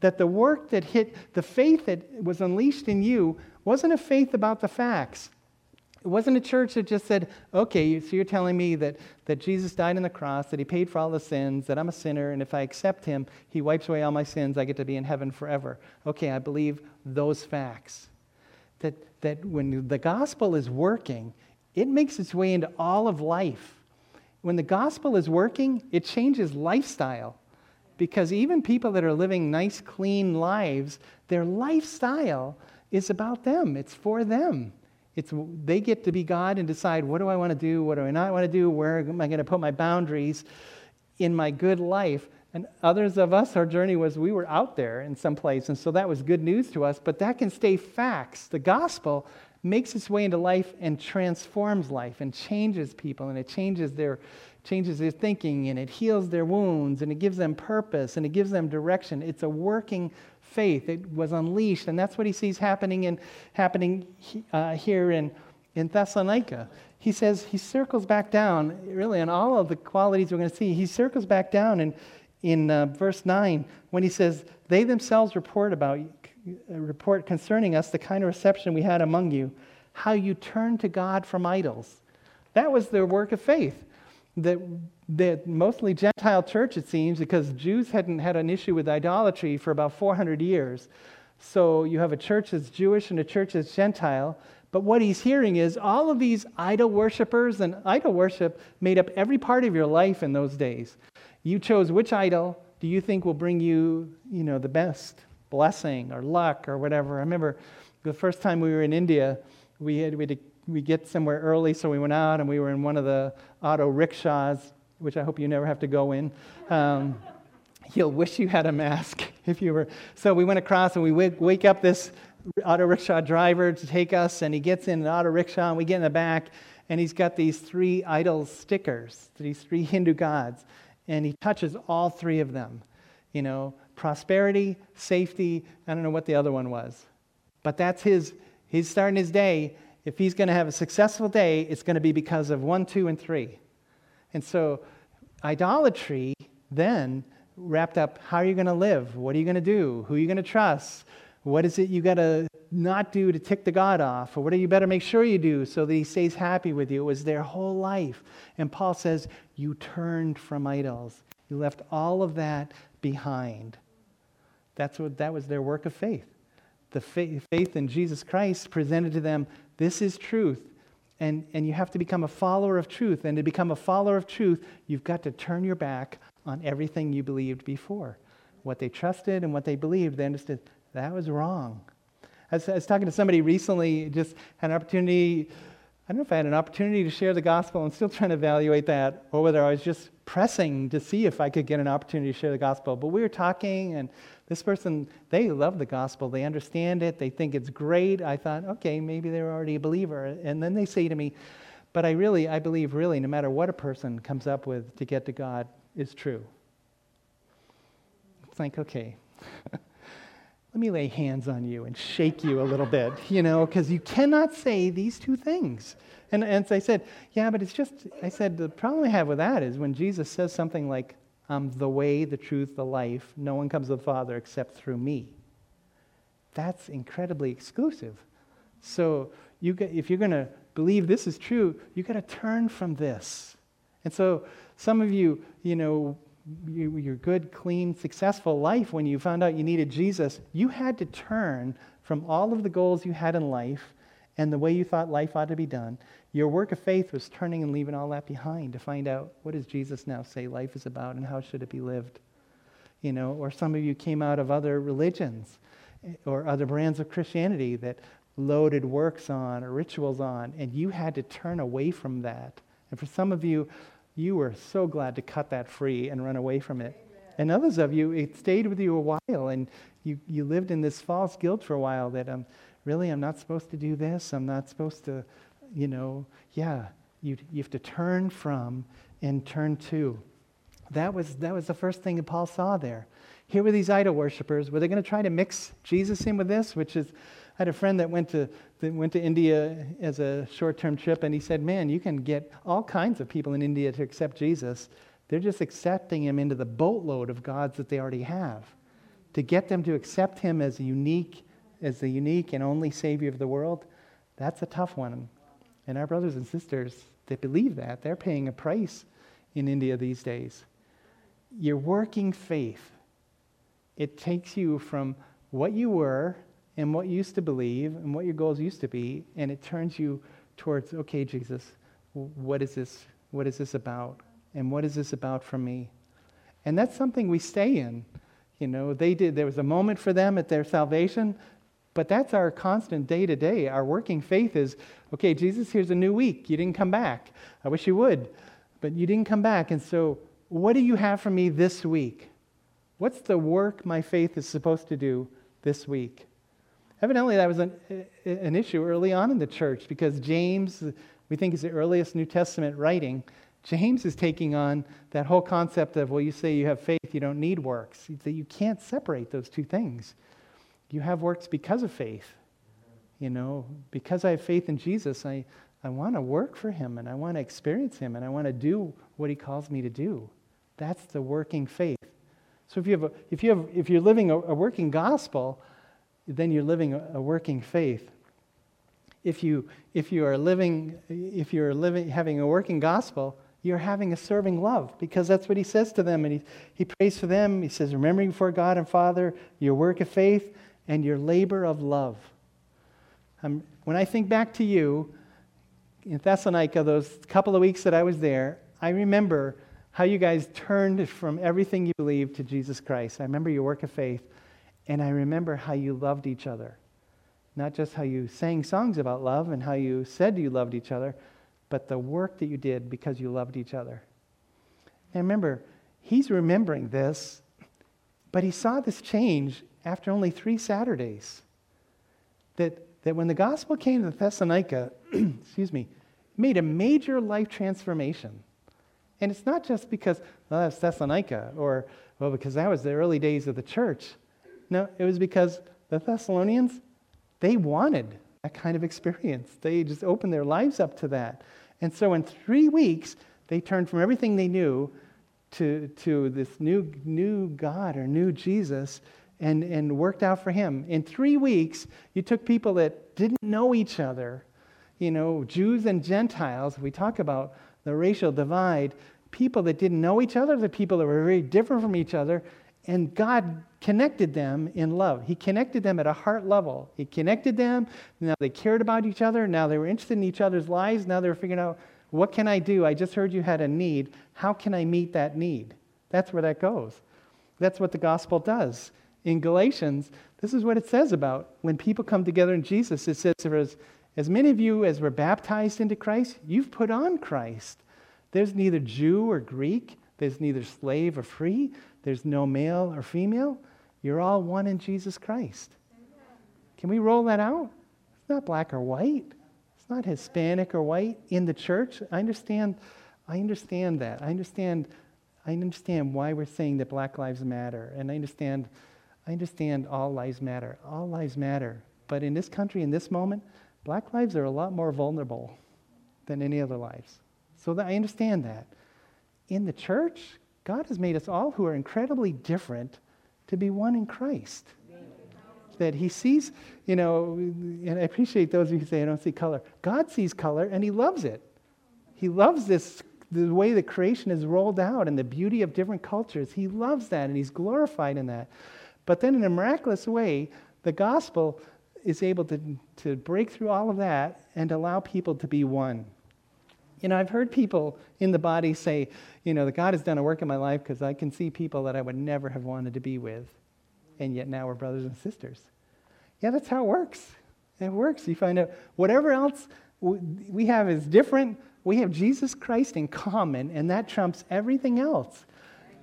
that the work that hit, the faith that was unleashed in you wasn't a faith about the facts. It wasn't a church that just said, okay, so you're telling me that, that Jesus died on the cross, that he paid for all the sins, that I'm a sinner, and if I accept him, he wipes away all my sins, I get to be in heaven forever. Okay, I believe those facts. That, that when the gospel is working, it makes its way into all of life. When the gospel is working, it changes lifestyle. Because even people that are living nice, clean lives, their lifestyle is about them, it's for them. It's, they get to be God and decide what do I want to do, what do I not want to do, where am I going to put my boundaries in my good life. And others of us, our journey was we were out there in some place, and so that was good news to us, but that can stay facts. The gospel makes its way into life and transforms life and changes people and it changes their changes their thinking and it heals their wounds and it gives them purpose and it gives them direction it's a working faith it was unleashed and that's what he sees happening in happening uh, here in in thessalonica he says he circles back down really on all of the qualities we're going to see he circles back down in in uh, verse 9 when he says they themselves report about report concerning us the kind of reception we had among you, how you turned to God from idols. That was their work of faith. That, that mostly Gentile church, it seems, because Jews hadn't had an issue with idolatry for about 400 years. So you have a church that's Jewish and a church that's Gentile. But what he's hearing is all of these idol worshippers, and idol worship made up every part of your life in those days. You chose which idol do you think will bring you, you know, the best blessing or luck or whatever. I remember the first time we were in India, we had, we had to, we get somewhere early, so we went out and we were in one of the auto rickshaws, which I hope you never have to go in. Um, you'll wish you had a mask [laughs] if you were. So we went across and we wake, up this auto rickshaw driver to take us, and he gets in an auto rickshaw, and we get in the back, and he's got these three idol stickers, these three Hindu gods, and he touches all three of them. You know, prosperity, safety. I don't know what the other one was. But that's his, he's starting his day. If he's going to have a successful day, it's going to be because of one, two, and three. And so, idolatry then wrapped up how are you going to live? What are you going to do? Who are you going to trust? What is it you got to not do to tick the God off? Or what do you better make sure you do so that he stays happy with you? It was their whole life. And Paul says, You turned from idols. You left all of that behind. That's what that was their work of faith. The faith, faith in Jesus Christ presented to them this is truth. And, and you have to become a follower of truth. And to become a follower of truth, you've got to turn your back on everything you believed before. What they trusted and what they believed, they understood that was wrong. I was, I was talking to somebody recently, just had an opportunity. I don't know if I had an opportunity to share the gospel. I'm still trying to evaluate that, or whether I was just pressing to see if I could get an opportunity to share the gospel. But we were talking, and this person, they love the gospel. They understand it. They think it's great. I thought, okay, maybe they're already a believer. And then they say to me, but I really, I believe really, no matter what a person comes up with to get to God is true. It's like, okay. [laughs] let me lay hands on you and shake you a little bit, you know, because you cannot say these two things. And, and so I said, yeah, but it's just, I said, the problem I have with that is when Jesus says something like, I'm the way, the truth, the life, no one comes to the Father except through me. That's incredibly exclusive. So you get, if you're going to believe this is true, you've got to turn from this. And so some of you, you know, you, your good, clean, successful life, when you found out you needed Jesus, you had to turn from all of the goals you had in life and the way you thought life ought to be done. Your work of faith was turning and leaving all that behind to find out what does Jesus now say life is about and how should it be lived. You know, or some of you came out of other religions eh, or other brands of Christianity that loaded works on or rituals on, and you had to turn away from that. And for some of you, you were so glad to cut that free and run away from it. And others of you, it stayed with you a while, and you, you lived in this false guilt for a while that um, really, I'm not supposed to do this. I'm not supposed to, you know, yeah, you, you have to turn from and turn to. That was, that was the first thing that Paul saw there. Here were these idol worshippers. Were they going to try to mix Jesus in with this? Which is, I had a friend that went to, that went to India as a short term trip, and he said, Man, you can get all kinds of people in India to accept Jesus. They're just accepting him into the boatload of gods that they already have. To get them to accept him as a unique, as the unique and only Savior of the world, that's a tough one. And our brothers and sisters that believe that, they're paying a price in India these days. Your working faith, it takes you from what you were and what you used to believe and what your goals used to be, and it turns you towards, okay, Jesus, what is this? What is this about? And what is this about for me? And that's something we stay in. You know, they did, there was a moment for them at their salvation, but that's our constant day to day. Our working faith is, okay, Jesus, here's a new week. You didn't come back. I wish you would, but you didn't come back. And so, what do you have for me this week? What's the work my faith is supposed to do this week? Evidently, that was an, an issue early on in the church because James, we think, is the earliest New Testament writing. James is taking on that whole concept of, well, you say you have faith, you don't need works. That you can't separate those two things. You have works because of faith. You know, because I have faith in Jesus, I, I want to work for him and I want to experience him and I want to do what he calls me to do. That's the working faith. So if you have a, if you have if you're living a, a working gospel, then you're living a working faith. If you, if you are living, if you're living, having a working gospel, you're having a serving love because that's what he says to them. And he, he prays for them. He says, remembering before God and Father your work of faith and your labor of love. Um, when I think back to you in Thessalonica, those couple of weeks that I was there, I remember how you guys turned from everything you believed to Jesus Christ. I remember your work of faith. And I remember how you loved each other. Not just how you sang songs about love and how you said you loved each other, but the work that you did because you loved each other. And remember, he's remembering this, but he saw this change after only three Saturdays. That, that when the gospel came to Thessalonica, [clears throat] excuse me, made a major life transformation. And it's not just because, well, that's Thessalonica, or, well, because that was the early days of the church. No, it was because the Thessalonians, they wanted that kind of experience. They just opened their lives up to that. And so in three weeks, they turned from everything they knew to, to this new, new God or new Jesus and, and worked out for him. In three weeks, you took people that didn't know each other, you know, Jews and Gentiles. We talk about the racial divide, people that didn't know each other, the people that were very different from each other, and God connected them in love. He connected them at a heart level. He connected them. Now they cared about each other. Now they were interested in each other's lives. Now they were figuring out, what can I do? I just heard you had a need. How can I meet that need? That's where that goes. That's what the gospel does. In Galatians, this is what it says about when people come together in Jesus. It says, as, as many of you as were baptized into Christ, you've put on Christ. There's neither Jew or Greek, there's neither slave or free, there's no male or female. You're all one in Jesus Christ. Can we roll that out? It's not black or white. It's not Hispanic or white in the church. I understand. I understand that. I understand. I understand why we're saying that Black Lives Matter, and I understand. I understand all lives matter. All lives matter. But in this country, in this moment, Black lives are a lot more vulnerable than any other lives. So that I understand that. In the church, God has made us all who are incredibly different to be one in Christ. That He sees, you know, and I appreciate those of you who say, I don't see color. God sees color and He loves it. He loves this, the way the creation is rolled out and the beauty of different cultures. He loves that and He's glorified in that. But then, in a miraculous way, the gospel is able to, to break through all of that and allow people to be one. You know, I've heard people in the body say, you know, that God has done a work in my life because I can see people that I would never have wanted to be with, and yet now we're brothers and sisters. Yeah, that's how it works. It works. You find out whatever else we have is different. We have Jesus Christ in common, and that trumps everything else.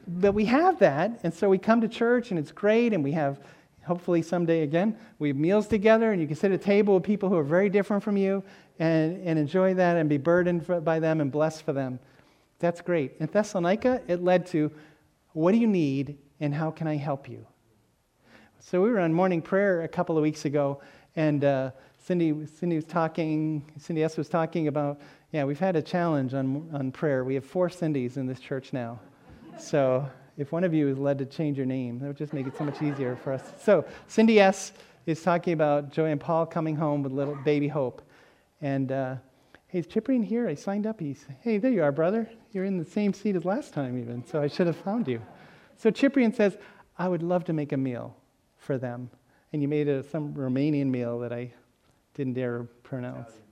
But we have that, and so we come to church, and it's great, and we have hopefully someday again, we have meals together and you can sit at a table with people who are very different from you and, and enjoy that and be burdened for, by them and blessed for them. That's great. In Thessalonica, it led to what do you need and how can I help you? So we were on morning prayer a couple of weeks ago, and uh, Cindy, Cindy was talking, Cindy S. was talking about, yeah, we've had a challenge on, on prayer. We have four Cindy's in this church now. So if one of you is led to change your name, that would just make it so much easier for us. So, Cindy S. is talking about Joy and Paul coming home with little baby Hope. And, uh, hey, is Ciprian here? I signed up. He's, hey, there you are, brother. You're in the same seat as last time, even, so I should have found you. So, Ciprian says, I would love to make a meal for them. And you made a, some Romanian meal that I didn't dare pronounce. Italian.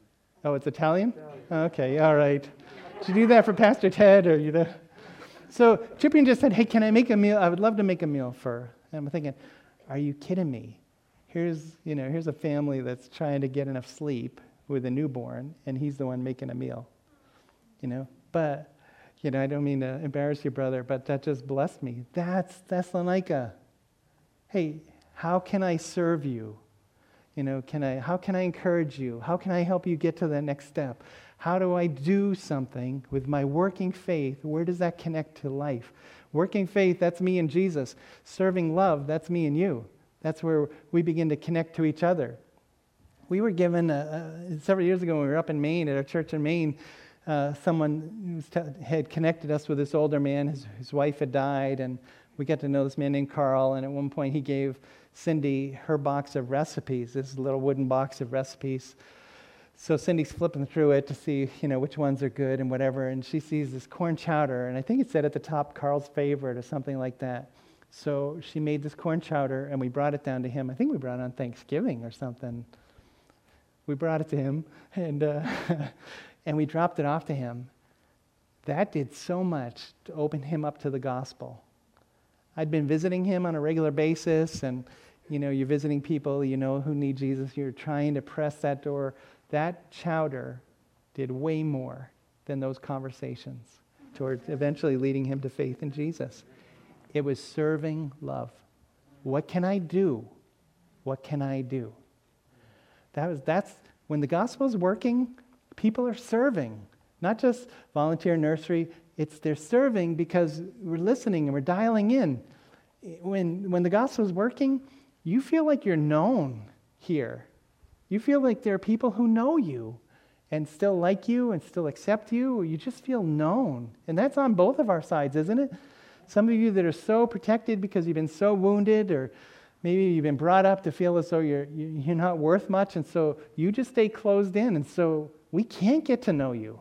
Oh, it's Italian? Italian? Okay, all right. Did you do that for Pastor Ted or you know? So Ciprian just said, Hey, can I make a meal? I would love to make a meal for. And I'm thinking, Are you kidding me? Here's, you know, here's a family that's trying to get enough sleep with a newborn, and he's the one making a meal. You know? But, you know, I don't mean to embarrass you, brother, but that just blessed me. That's Thessalonica. Hey, how can I serve you? You know, can I, how can I encourage you? How can I help you get to the next step? How do I do something with my working faith? Where does that connect to life? Working faith, that's me and Jesus. Serving love, that's me and you. That's where we begin to connect to each other. We were given, a, a, several years ago when we were up in Maine, at our church in Maine, uh, someone t- had connected us with this older man. His, his wife had died, and we got to know this man named Carl. And at one point, he gave Cindy her box of recipes, this little wooden box of recipes so Cindy's flipping through it to see, you know, which ones are good and whatever, and she sees this corn chowder, and I think it said at the top Carl's favorite or something like that. So she made this corn chowder, and we brought it down to him. I think we brought it on Thanksgiving or something. We brought it to him, [laughs] and uh, [laughs] and we dropped it off to him. That did so much to open him up to the gospel. I'd been visiting him on a regular basis, and you know, you're visiting people you know who need Jesus. You're trying to press that door that chowder did way more than those conversations toward eventually leading him to faith in Jesus. It was serving love. What can I do? What can I do? That was, that's when the gospel is working, people are serving. Not just volunteer nursery. It's they're serving because we're listening and we're dialing in. When, when the gospel is working, you feel like you're known here. You feel like there are people who know you and still like you and still accept you, or you just feel known. And that's on both of our sides, isn't it? Some of you that are so protected because you've been so wounded, or maybe you've been brought up to feel as though you're, you're not worth much, and so you just stay closed in, and so we can't get to know you.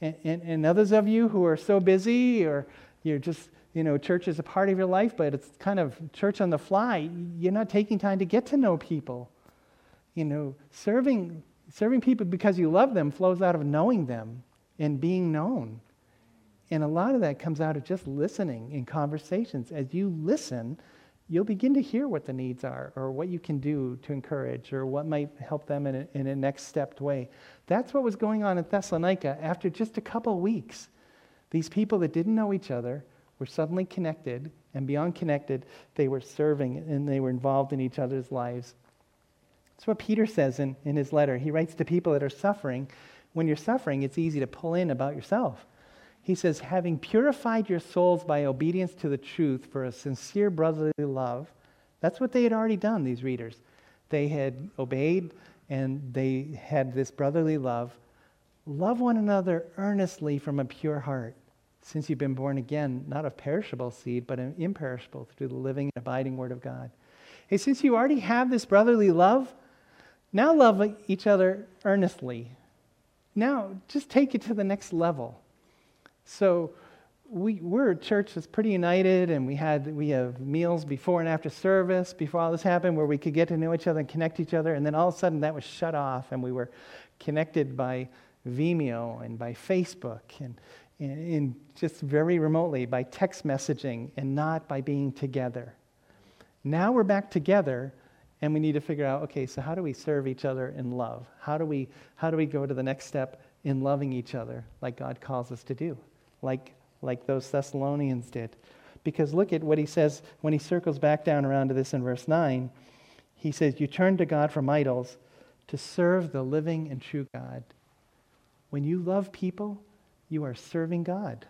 And, and, and others of you who are so busy, or you're just, you know, church is a part of your life, but it's kind of church on the fly, you're not taking time to get to know people. You know, serving, serving people because you love them flows out of knowing them and being known. And a lot of that comes out of just listening in conversations. As you listen, you'll begin to hear what the needs are or what you can do to encourage or what might help them in a, in a next stepped way. That's what was going on in Thessalonica after just a couple weeks. These people that didn't know each other were suddenly connected, and beyond connected, they were serving and they were involved in each other's lives. That's what Peter says in, in his letter. He writes to people that are suffering. When you're suffering, it's easy to pull in about yourself. He says, having purified your souls by obedience to the truth for a sincere brotherly love, that's what they had already done, these readers. They had obeyed and they had this brotherly love. Love one another earnestly from a pure heart, since you've been born again, not of perishable seed, but an imperishable through the living and abiding word of God. Hey, since you already have this brotherly love, now love each other earnestly. Now just take it to the next level. So we, we're a church that's pretty united, and we, had, we have meals before and after service, before all this happened, where we could get to know each other and connect each other. And then all of a sudden that was shut off, and we were connected by Vimeo and by Facebook and, and just very remotely by text messaging and not by being together. Now we're back together, and we need to figure out okay, so how do we serve each other in love? How do we, how do we go to the next step in loving each other like God calls us to do? like, like those Thessalonians did. Because look at what he says when he circles back down around to this in verse 9. He says, You turn to God from idols to serve the living and true God. When you love people, you are serving God.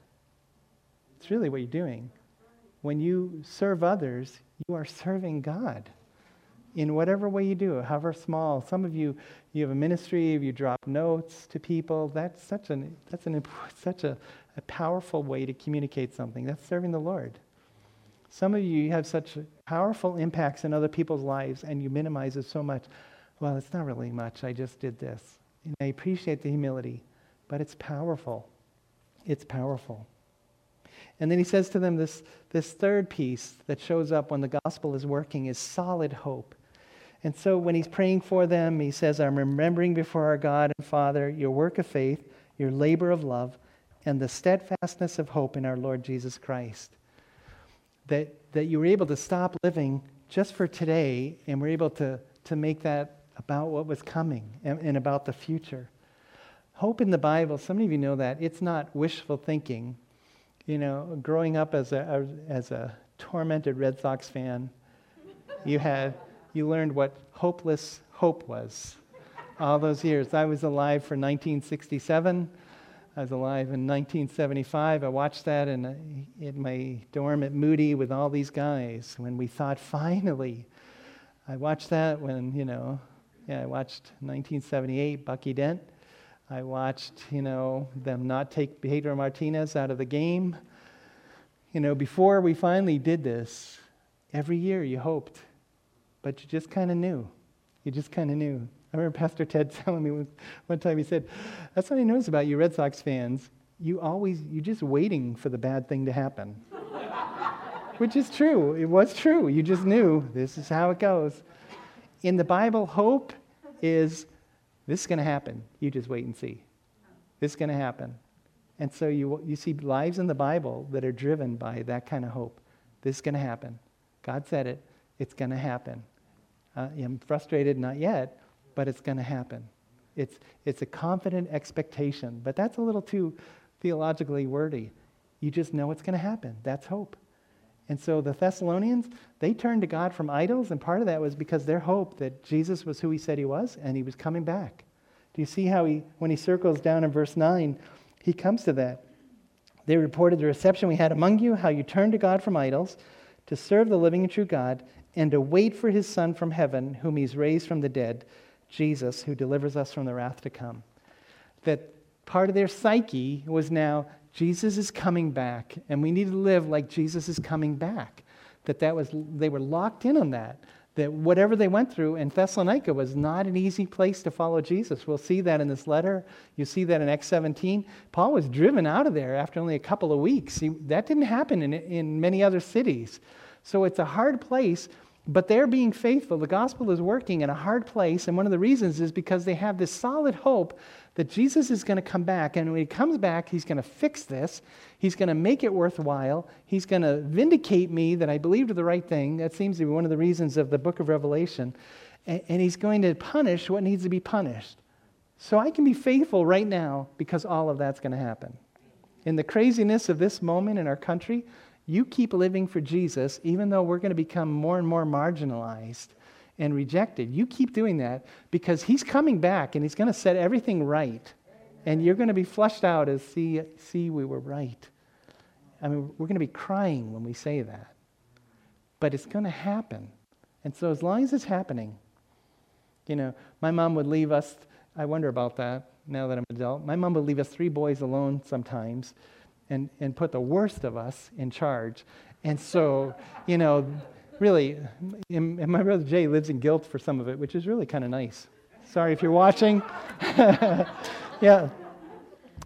It's really what you're doing. When you serve others, you are serving God in whatever way you do, however small. Some of you, you have a ministry, you drop notes to people. That's such an, that's an, [laughs] such a, a powerful way to communicate something. That's serving the Lord. Some of you have such powerful impacts in other people's lives and you minimize it so much. Well, it's not really much. I just did this. And I appreciate the humility, but it's powerful. It's powerful. And then he says to them this, this third piece that shows up when the gospel is working is solid hope. And so when he's praying for them, he says, I'm remembering before our God and Father your work of faith, your labor of love, and the steadfastness of hope in our Lord Jesus Christ. That, that you were able to stop living just for today and were able to, to make that about what was coming and, and about the future. Hope in the Bible, some of you know that, it's not wishful thinking. You know, growing up as a, as a tormented Red Sox fan, you had you learned what hopeless hope was all those years. I was alive for 1967. I was alive in 1975. I watched that in, a, in my dorm at Moody with all these guys when we thought finally. I watched that when, you know, yeah, I watched 1978, Bucky Dent. I watched, you know, them not take Pedro Martinez out of the game. You know, before we finally did this, every year you hoped but you just kind of knew. You just kind of knew. I remember Pastor Ted [laughs] telling me one time, he said, That's what he knows about you Red Sox fans. You always, you're just waiting for the bad thing to happen. [laughs] Which is true. It was true. You just knew this is how it goes. In the Bible, hope is this is going to happen. You just wait and see. This is going to happen. And so you, you see lives in the Bible that are driven by that kind of hope. This is going to happen. God said it. It's going to happen. Uh, I'm frustrated, not yet, but it's going to happen. It's, it's a confident expectation, but that's a little too theologically wordy. You just know it's going to happen. That's hope. And so the Thessalonians, they turned to God from idols, and part of that was because their hope that Jesus was who he said he was and he was coming back. Do you see how he, when he circles down in verse 9, he comes to that? They reported the reception we had among you, how you turned to God from idols, to serve the living and true God, and to wait for his Son from heaven, whom he's raised from the dead, Jesus, who delivers us from the wrath to come. That part of their psyche was now Jesus is coming back, and we need to live like Jesus is coming back. That that was they were locked in on that. That whatever they went through, and Thessalonica was not an easy place to follow Jesus. We'll see that in this letter. You see that in Acts 17. Paul was driven out of there after only a couple of weeks. He, that didn't happen in, in many other cities. So it's a hard place, but they're being faithful. The gospel is working in a hard place, and one of the reasons is because they have this solid hope that Jesus is going to come back. And when he comes back, he's going to fix this. He's going to make it worthwhile. He's going to vindicate me that I believed the right thing. That seems to be one of the reasons of the book of Revelation. And, he's going to punish what needs to be punished. So I can be faithful right now because all of that's going to happen. In the craziness of this moment in our country, you keep living for Jesus, even though we're going to become more and more marginalized and rejected. You keep doing that because He's coming back and He's going to set everything right. And you're going to be flushed out as see, see, we were right. I mean, we're going to be crying when we say that. But it's going to happen. And so, as long as it's happening, you know, my mom would leave us, I wonder about that now that I'm an adult. My mom would leave us three boys alone sometimes and, and put the worst of us in charge. And so, you know, really, and my brother Jay lives in guilt for some of it, which is really kind of nice. Sorry if you're watching. [laughs] yeah.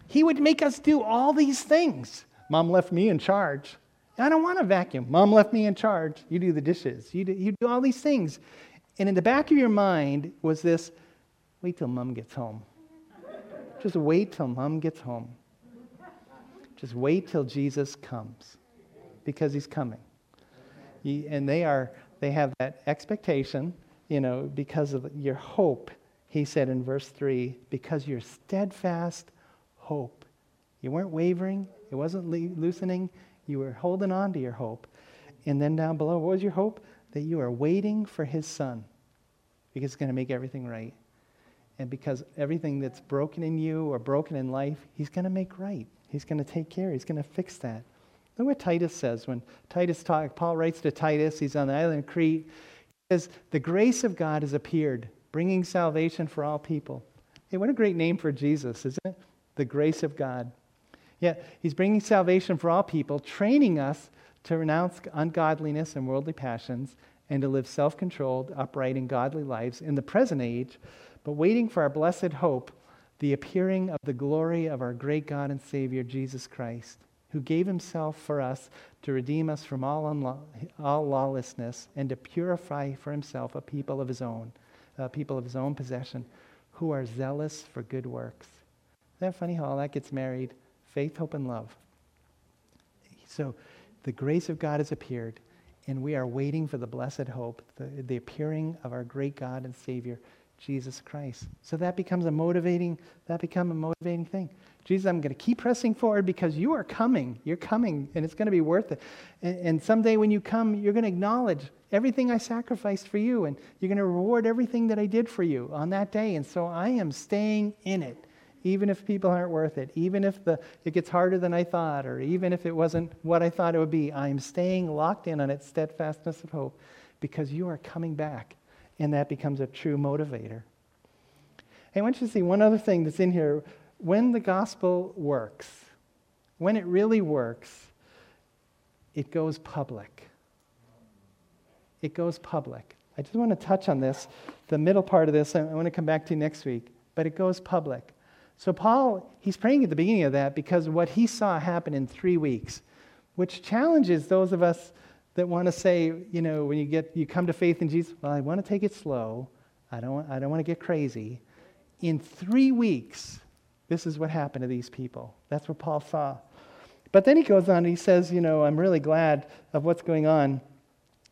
He would make us do all these things. Mom left me in charge. I don't want to vacuum. Mom left me in charge. You do the dishes. You do, you do all these things. And in the back of your mind was this wait till mom gets home. Just wait till mom gets home. Just wait till Jesus comes because he's coming and they are they have that expectation, you know, because of your hope. He said in verse 3, because your steadfast hope. You weren't wavering, it wasn't loosening, you were holding on to your hope. And then down below, what was your hope? That you are waiting for his son because it's going to make everything right. And because everything that's broken in you or broken in life, he's going to make right. He's going to take care. He's going to fix that. Look what Titus says when Titus talk, Paul writes to Titus, he's on the island of Crete. He says, The grace of God has appeared, bringing salvation for all people. Hey, what a great name for Jesus, isn't it? The grace of God. Yeah, he's bringing salvation for all people, training us to renounce ungodliness and worldly passions and to live self controlled, upright, and godly lives in the present age, but waiting for our blessed hope, the appearing of the glory of our great God and Savior, Jesus Christ who gave himself for us to redeem us from all, unlaw- all lawlessness and to purify for himself a people of his own, a people of his own possession, who are zealous for good works. Isn't that funny how all that gets married? Faith, hope, and love. So the grace of God has appeared, and we are waiting for the blessed hope, the, the appearing of our great God and Savior, Jesus Christ. So that becomes a motivating, that become a motivating thing. Jesus, I'm going to keep pressing forward because you are coming. You're coming, and it's going to be worth it. And, and someday when you come, you're going to acknowledge everything I sacrificed for you, and you're going to reward everything that I did for you on that day. And so I am staying in it, even if people aren't worth it, even if the, it gets harder than I thought, or even if it wasn't what I thought it would be. I am staying locked in on its steadfastness of hope because you are coming back, and that becomes a true motivator. I want you to see one other thing that's in here when the gospel works, when it really works, it goes public. It goes public. I just want to touch on this, the middle part of this, I want to come back to next week, but it goes public. So, Paul, he's praying at the beginning of that because what he saw happen in three weeks, which challenges those of us that want to say, you know, when you get you come to faith in Jesus, well, I want to take it slow. I don't, I don't want to get crazy. In three weeks, this is what happened to these people. That's what Paul saw. But then he goes on and he says, You know, I'm really glad of what's going on.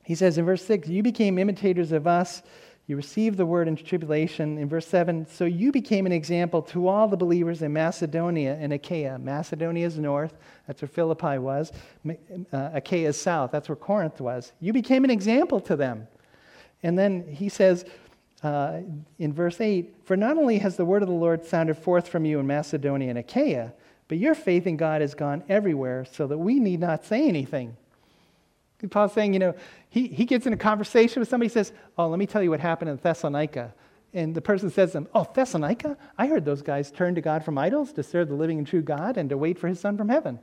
He says in verse 6, You became imitators of us. You received the word in tribulation. In verse 7, so you became an example to all the believers in Macedonia and Achaia. Macedonia is north, that's where Philippi was. Uh, Achaia is south, that's where Corinth was. You became an example to them. And then he says, uh, in verse 8 For not only has the word of the Lord sounded forth from you in Macedonia and Achaia, but your faith in God has gone everywhere so that we need not say anything. Paul's saying, you know, he, he gets in a conversation with somebody, says, Oh, let me tell you what happened in Thessalonica. And the person says to them, Oh, Thessalonica? I heard those guys turn to God from idols to serve the living and true God and to wait for his son from heaven.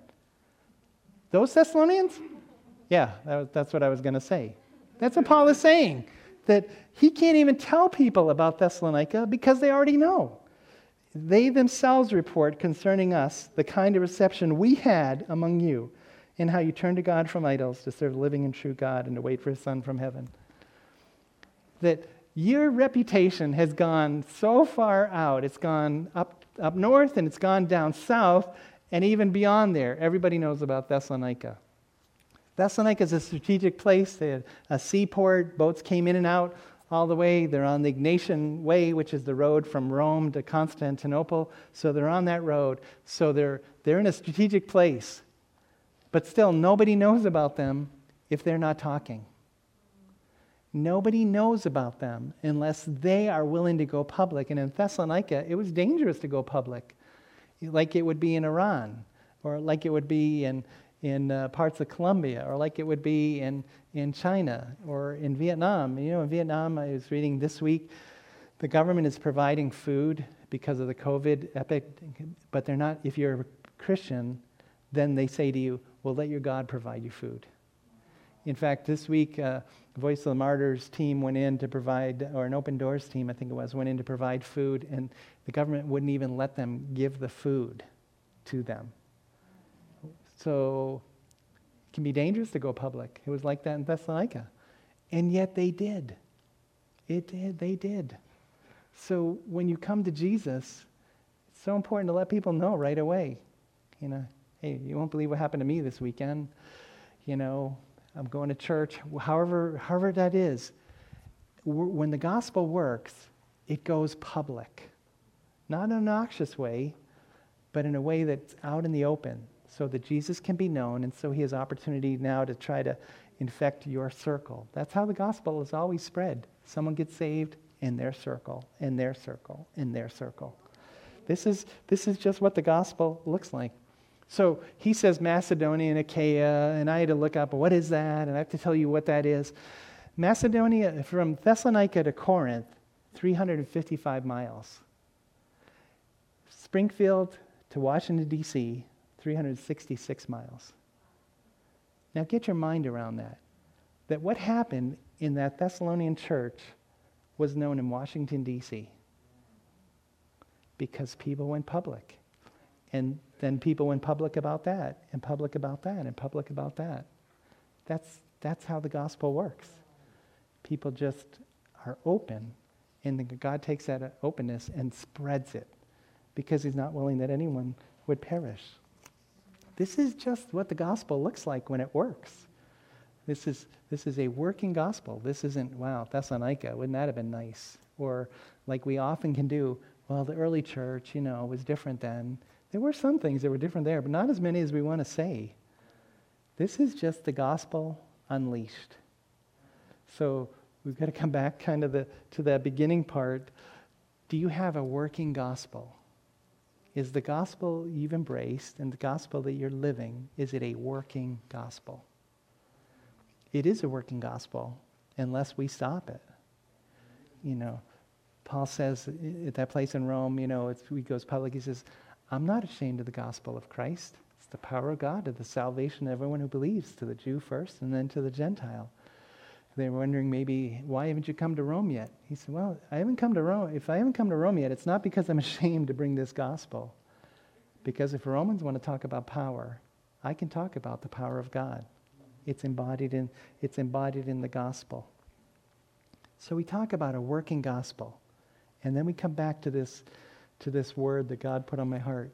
Those Thessalonians? Yeah, that was, that's what I was going to say. That's what Paul is saying, that he can't even tell people about Thessalonica because they already know. They themselves report concerning us the kind of reception we had among you and how you turn to God from idols to serve the living and true God and to wait for his Son from heaven. That your reputation has gone so far out, it's gone up, up north and it's gone down south, and even beyond there. Everybody knows about Thessalonica. Thessalonica is a strategic place. They had a seaport, boats came in and out all the way. They're on the Egnatian Way, which is the road from Rome to Constantinople. So they're on that road. So they're, they're in a strategic place. But still, nobody knows about them if they're not talking. Nobody knows about them unless they are willing to go public. And in Thessalonica, it was dangerous to go public, like it would be in Iran, or like it would be in, in uh, parts of Colombia, or like it would be in, in China or in Vietnam. You know, in Vietnam, I was reading this week, the government is providing food because of the COVID epic, but they're not, if you're a Christian, then they say to you, well, let your God provide you food. In fact, this week, uh, Voice of the Martyrs team went in to provide, or an Open Doors team, I think it was, went in to provide food, and the government wouldn't even let them give the food to them. So it can be dangerous to go public. It was like that in Thessalonica. And yet they did. It did. They did. So when you come to Jesus, it's so important to let people know right away. You know, hey, you won't believe what happened to me this weekend. You know, I'm going to church, however, however that is. When the gospel works, it goes public. Not in an obnoxious way, but in a way that's out in the open so that Jesus can be known, and so he has opportunity now to try to infect your circle. That's how the gospel is always spread. Someone gets saved in their circle, in their circle, in their circle. This is, this is just what the gospel looks like. So he says Macedonia and Achaia, and I had to look up what is that, and I have to tell you what that is. Macedonia, from Thessalonica to Corinth, 355 miles. Springfield to Washington, D.C., 366 miles. Now get your mind around that. That what happened in that Thessalonian church was known in Washington, D.C. because people went public. And then people went public about that, and public about that, and public about that. That's, that's how the gospel works. People just are open, and God takes that openness and spreads it because He's not willing that anyone would perish. This is just what the gospel looks like when it works. This is, this is a working gospel. This isn't, wow, Thessalonica, wouldn't that have been nice? Or like we often can do, well, the early church, you know, was different then. There were some things that were different there, but not as many as we want to say. This is just the gospel unleashed. So we've got to come back kind of the, to that beginning part. Do you have a working gospel? Is the gospel you've embraced and the gospel that you're living, is it a working gospel? It is a working gospel unless we stop it. You know, Paul says at that place in Rome, you know, he goes public, he says, I'm not ashamed of the gospel of Christ. It's the power of God to the salvation of everyone who believes, to the Jew first and then to the Gentile. They were wondering maybe, why haven't you come to Rome yet? He said, Well, I haven't come to Rome. If I haven't come to Rome yet, it's not because I'm [laughs] ashamed to bring this gospel. Because if Romans want to talk about power, I can talk about the power of God. It's embodied in, it's embodied in the gospel. So we talk about a working gospel. And then we come back to this, to this word that God put on my heart.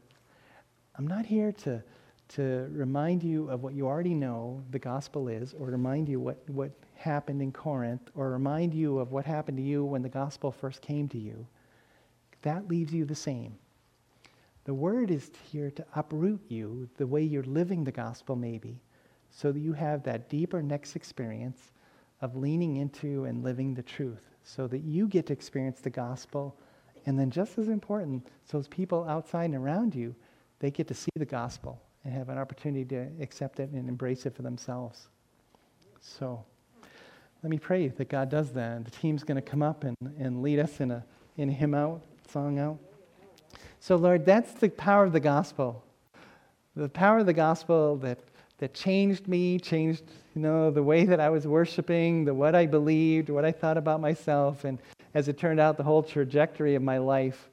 I'm not here to, to remind you of what you already know the gospel is, or remind you what, what happened in Corinth, or remind you of what happened to you when the gospel first came to you. That leaves you the same. The word is here to uproot you the way you're living the gospel, maybe, so that you have that deeper next experience of leaning into and living the truth, so that you get to experience the gospel. And then, just as important, so those people outside and around you they get to see the gospel and have an opportunity to accept it and embrace it for themselves. So let me pray that God does that. The team's going to come up and, and lead us in a, in hymn out, song out. So, Lord, that's the power of the gospel. The power of the gospel that, that changed me, changed you know, the way that I was worshiping, the what I believed, what I thought about myself, and as it turned out, the whole trajectory of my life.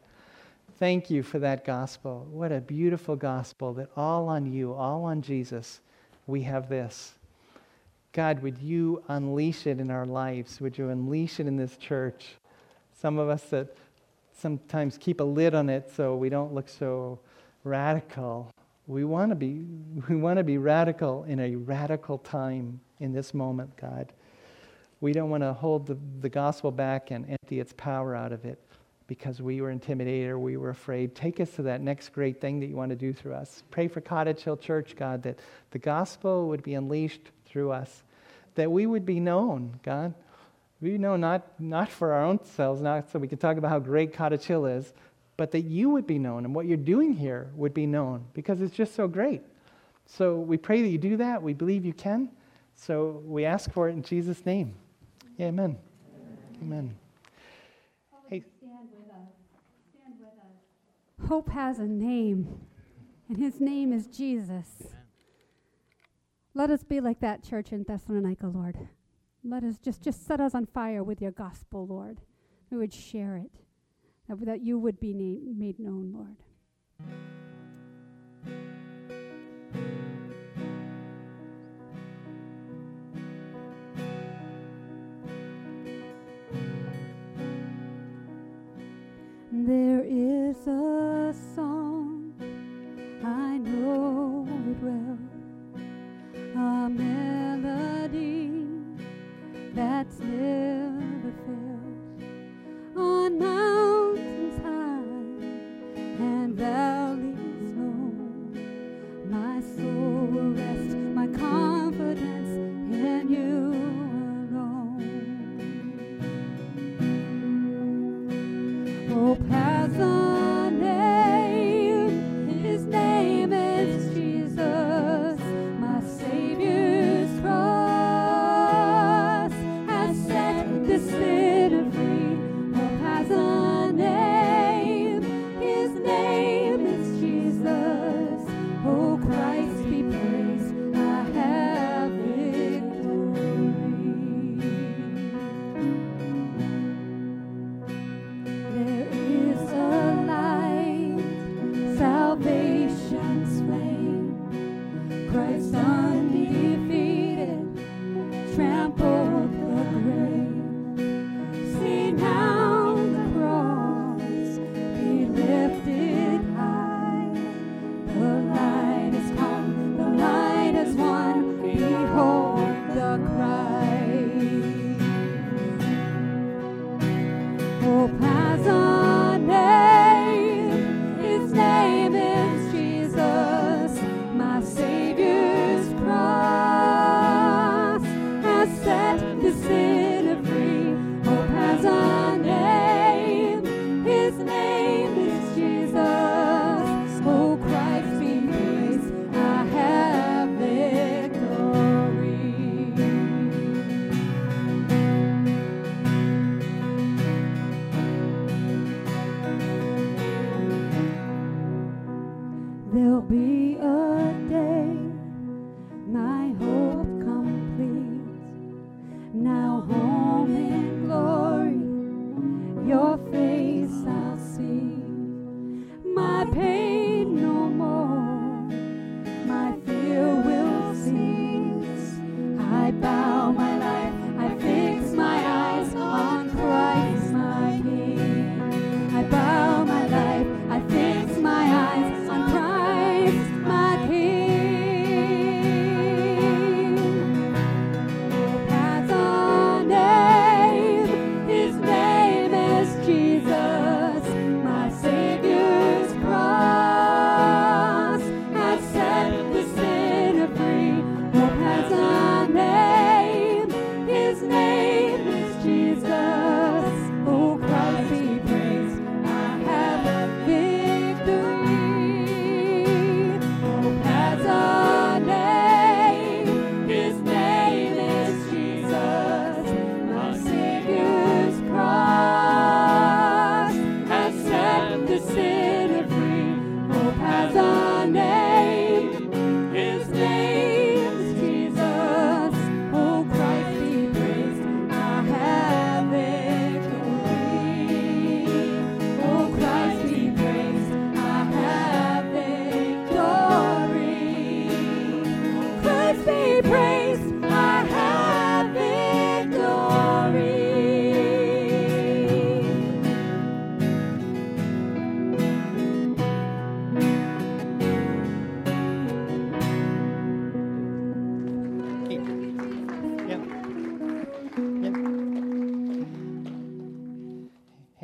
Thank you for that gospel. What a beautiful gospel that all on you, all on Jesus, we have this. God, would you unleash it in our lives? Would you unleash it in this church? Some of us that sometimes keep a lid on it so we don't look so radical. We want to be we want to be radical in a radical time in this moment, God. We don't want to hold the, the gospel back and empty its power out of it because we were intimidated or we were afraid. Take us to that next great thing that you want to do through us. Pray for Cottage Hill Church, God, that the gospel would be unleashed through us, that we would be known, God. We know not, not for our own selves, not so we can talk about how great Cottage Hill is, but that you would be known and what you're doing here would be known because it's just so great. So we pray that you do that. We believe you can. So we ask for it in Jesus' name. Amen. Amen. Hey. Hope has a name, and his name is Jesus. Let us be like that church in Thessalonica, Lord. Let us just, just set us on fire with your gospel, Lord. We would share it, that, that you would be na- made known, Lord. There is a song, I know it well, a melody that's never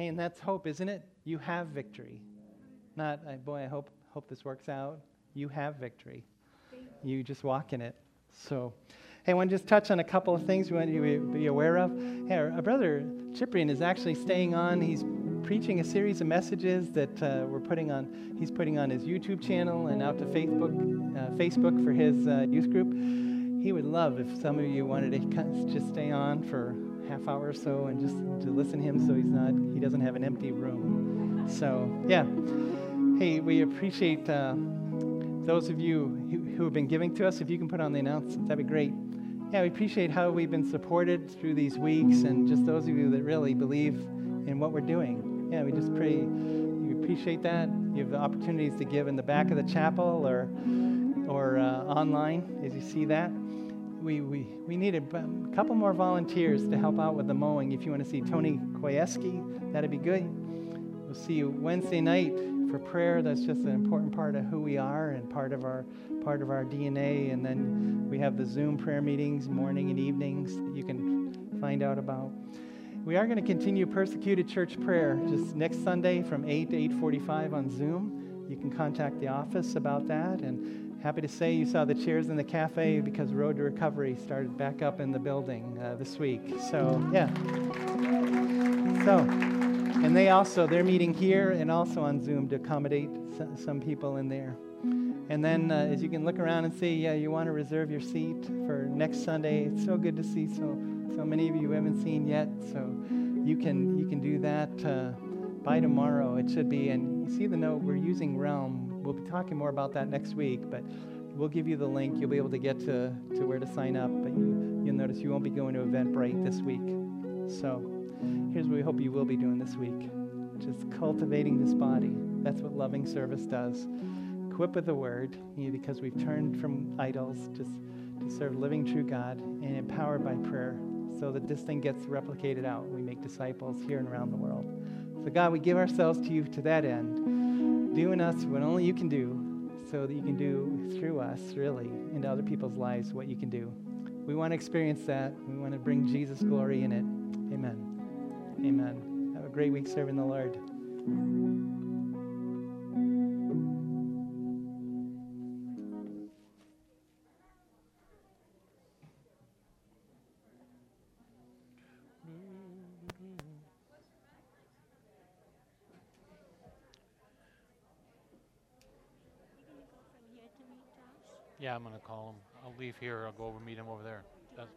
that's hope, isn't it? You have victory. Not, I, boy, I hope, hope this works out. You have victory. You just walk in it. So, hey, I want to just touch on a couple of things we want you to be aware of. Hey, our, brother Ciprian is actually staying on. He's preaching a series of messages that uh, we're putting on. He's putting on his YouTube channel and out to Facebook, uh, Facebook for his uh, youth group. He would love if some of you wanted to just stay on for half hour or so and just to listen to him so he's not he doesn't have an empty room. So yeah, hey, we appreciate uh, those of you who, have been giving to us. If you can put on the announcements, that'd be great. Yeah, we appreciate how we've been supported through these weeks and just those of you that really believe in what we're doing. Yeah, we just pray you appreciate that. You have the opportunities to give in the back of the chapel or or uh, online as you see that we, we, we need a, couple more volunteers to help out with the mowing. If you want to see Tony Koyeski, that'd be good. We'll see you Wednesday night for prayer. That's just an important part of who we are and part of our part of our DNA. And then we have the Zoom prayer meetings, morning and evenings that you can find out about. We are going to continue persecuted church prayer just next Sunday from 8 to 8:45 on Zoom. You can contact the office about that and Happy to say you saw the chairs in the cafe because Road to Recovery started back up in the building uh, this week. So, yeah. So, and they also, they're meeting here and also on Zoom to accommodate some people in there. And then, uh, as you can look around and see, yeah, you want to reserve your seat for next Sunday. It's so good to see so so many of you haven't seen yet. So you can you can do that uh, by tomorrow. It should be. And you see the note. We're using Realm We'll be talking more about that next week, but we'll give you the link. You'll be able to get to, to where to sign up, but you, you'll notice you won't be going to Eventbrite this week. So here's what we hope you will be doing this week just cultivating this body. That's what loving service does. Equip with the word, because we've turned from idols just to serve living true God and empowered by prayer so that this thing gets replicated out. We make disciples here and around the world. So, God, we give ourselves to you to that end do in us what only you can do so that you can do through us, really, into other people's lives what you can do. We want to experience that. We want to bring Jesus' glory in it. Amen. Amen. Have a great week serving the Lord. Yeah, I'm gonna call him. I'll leave here. I'll go over meet him over there. That's,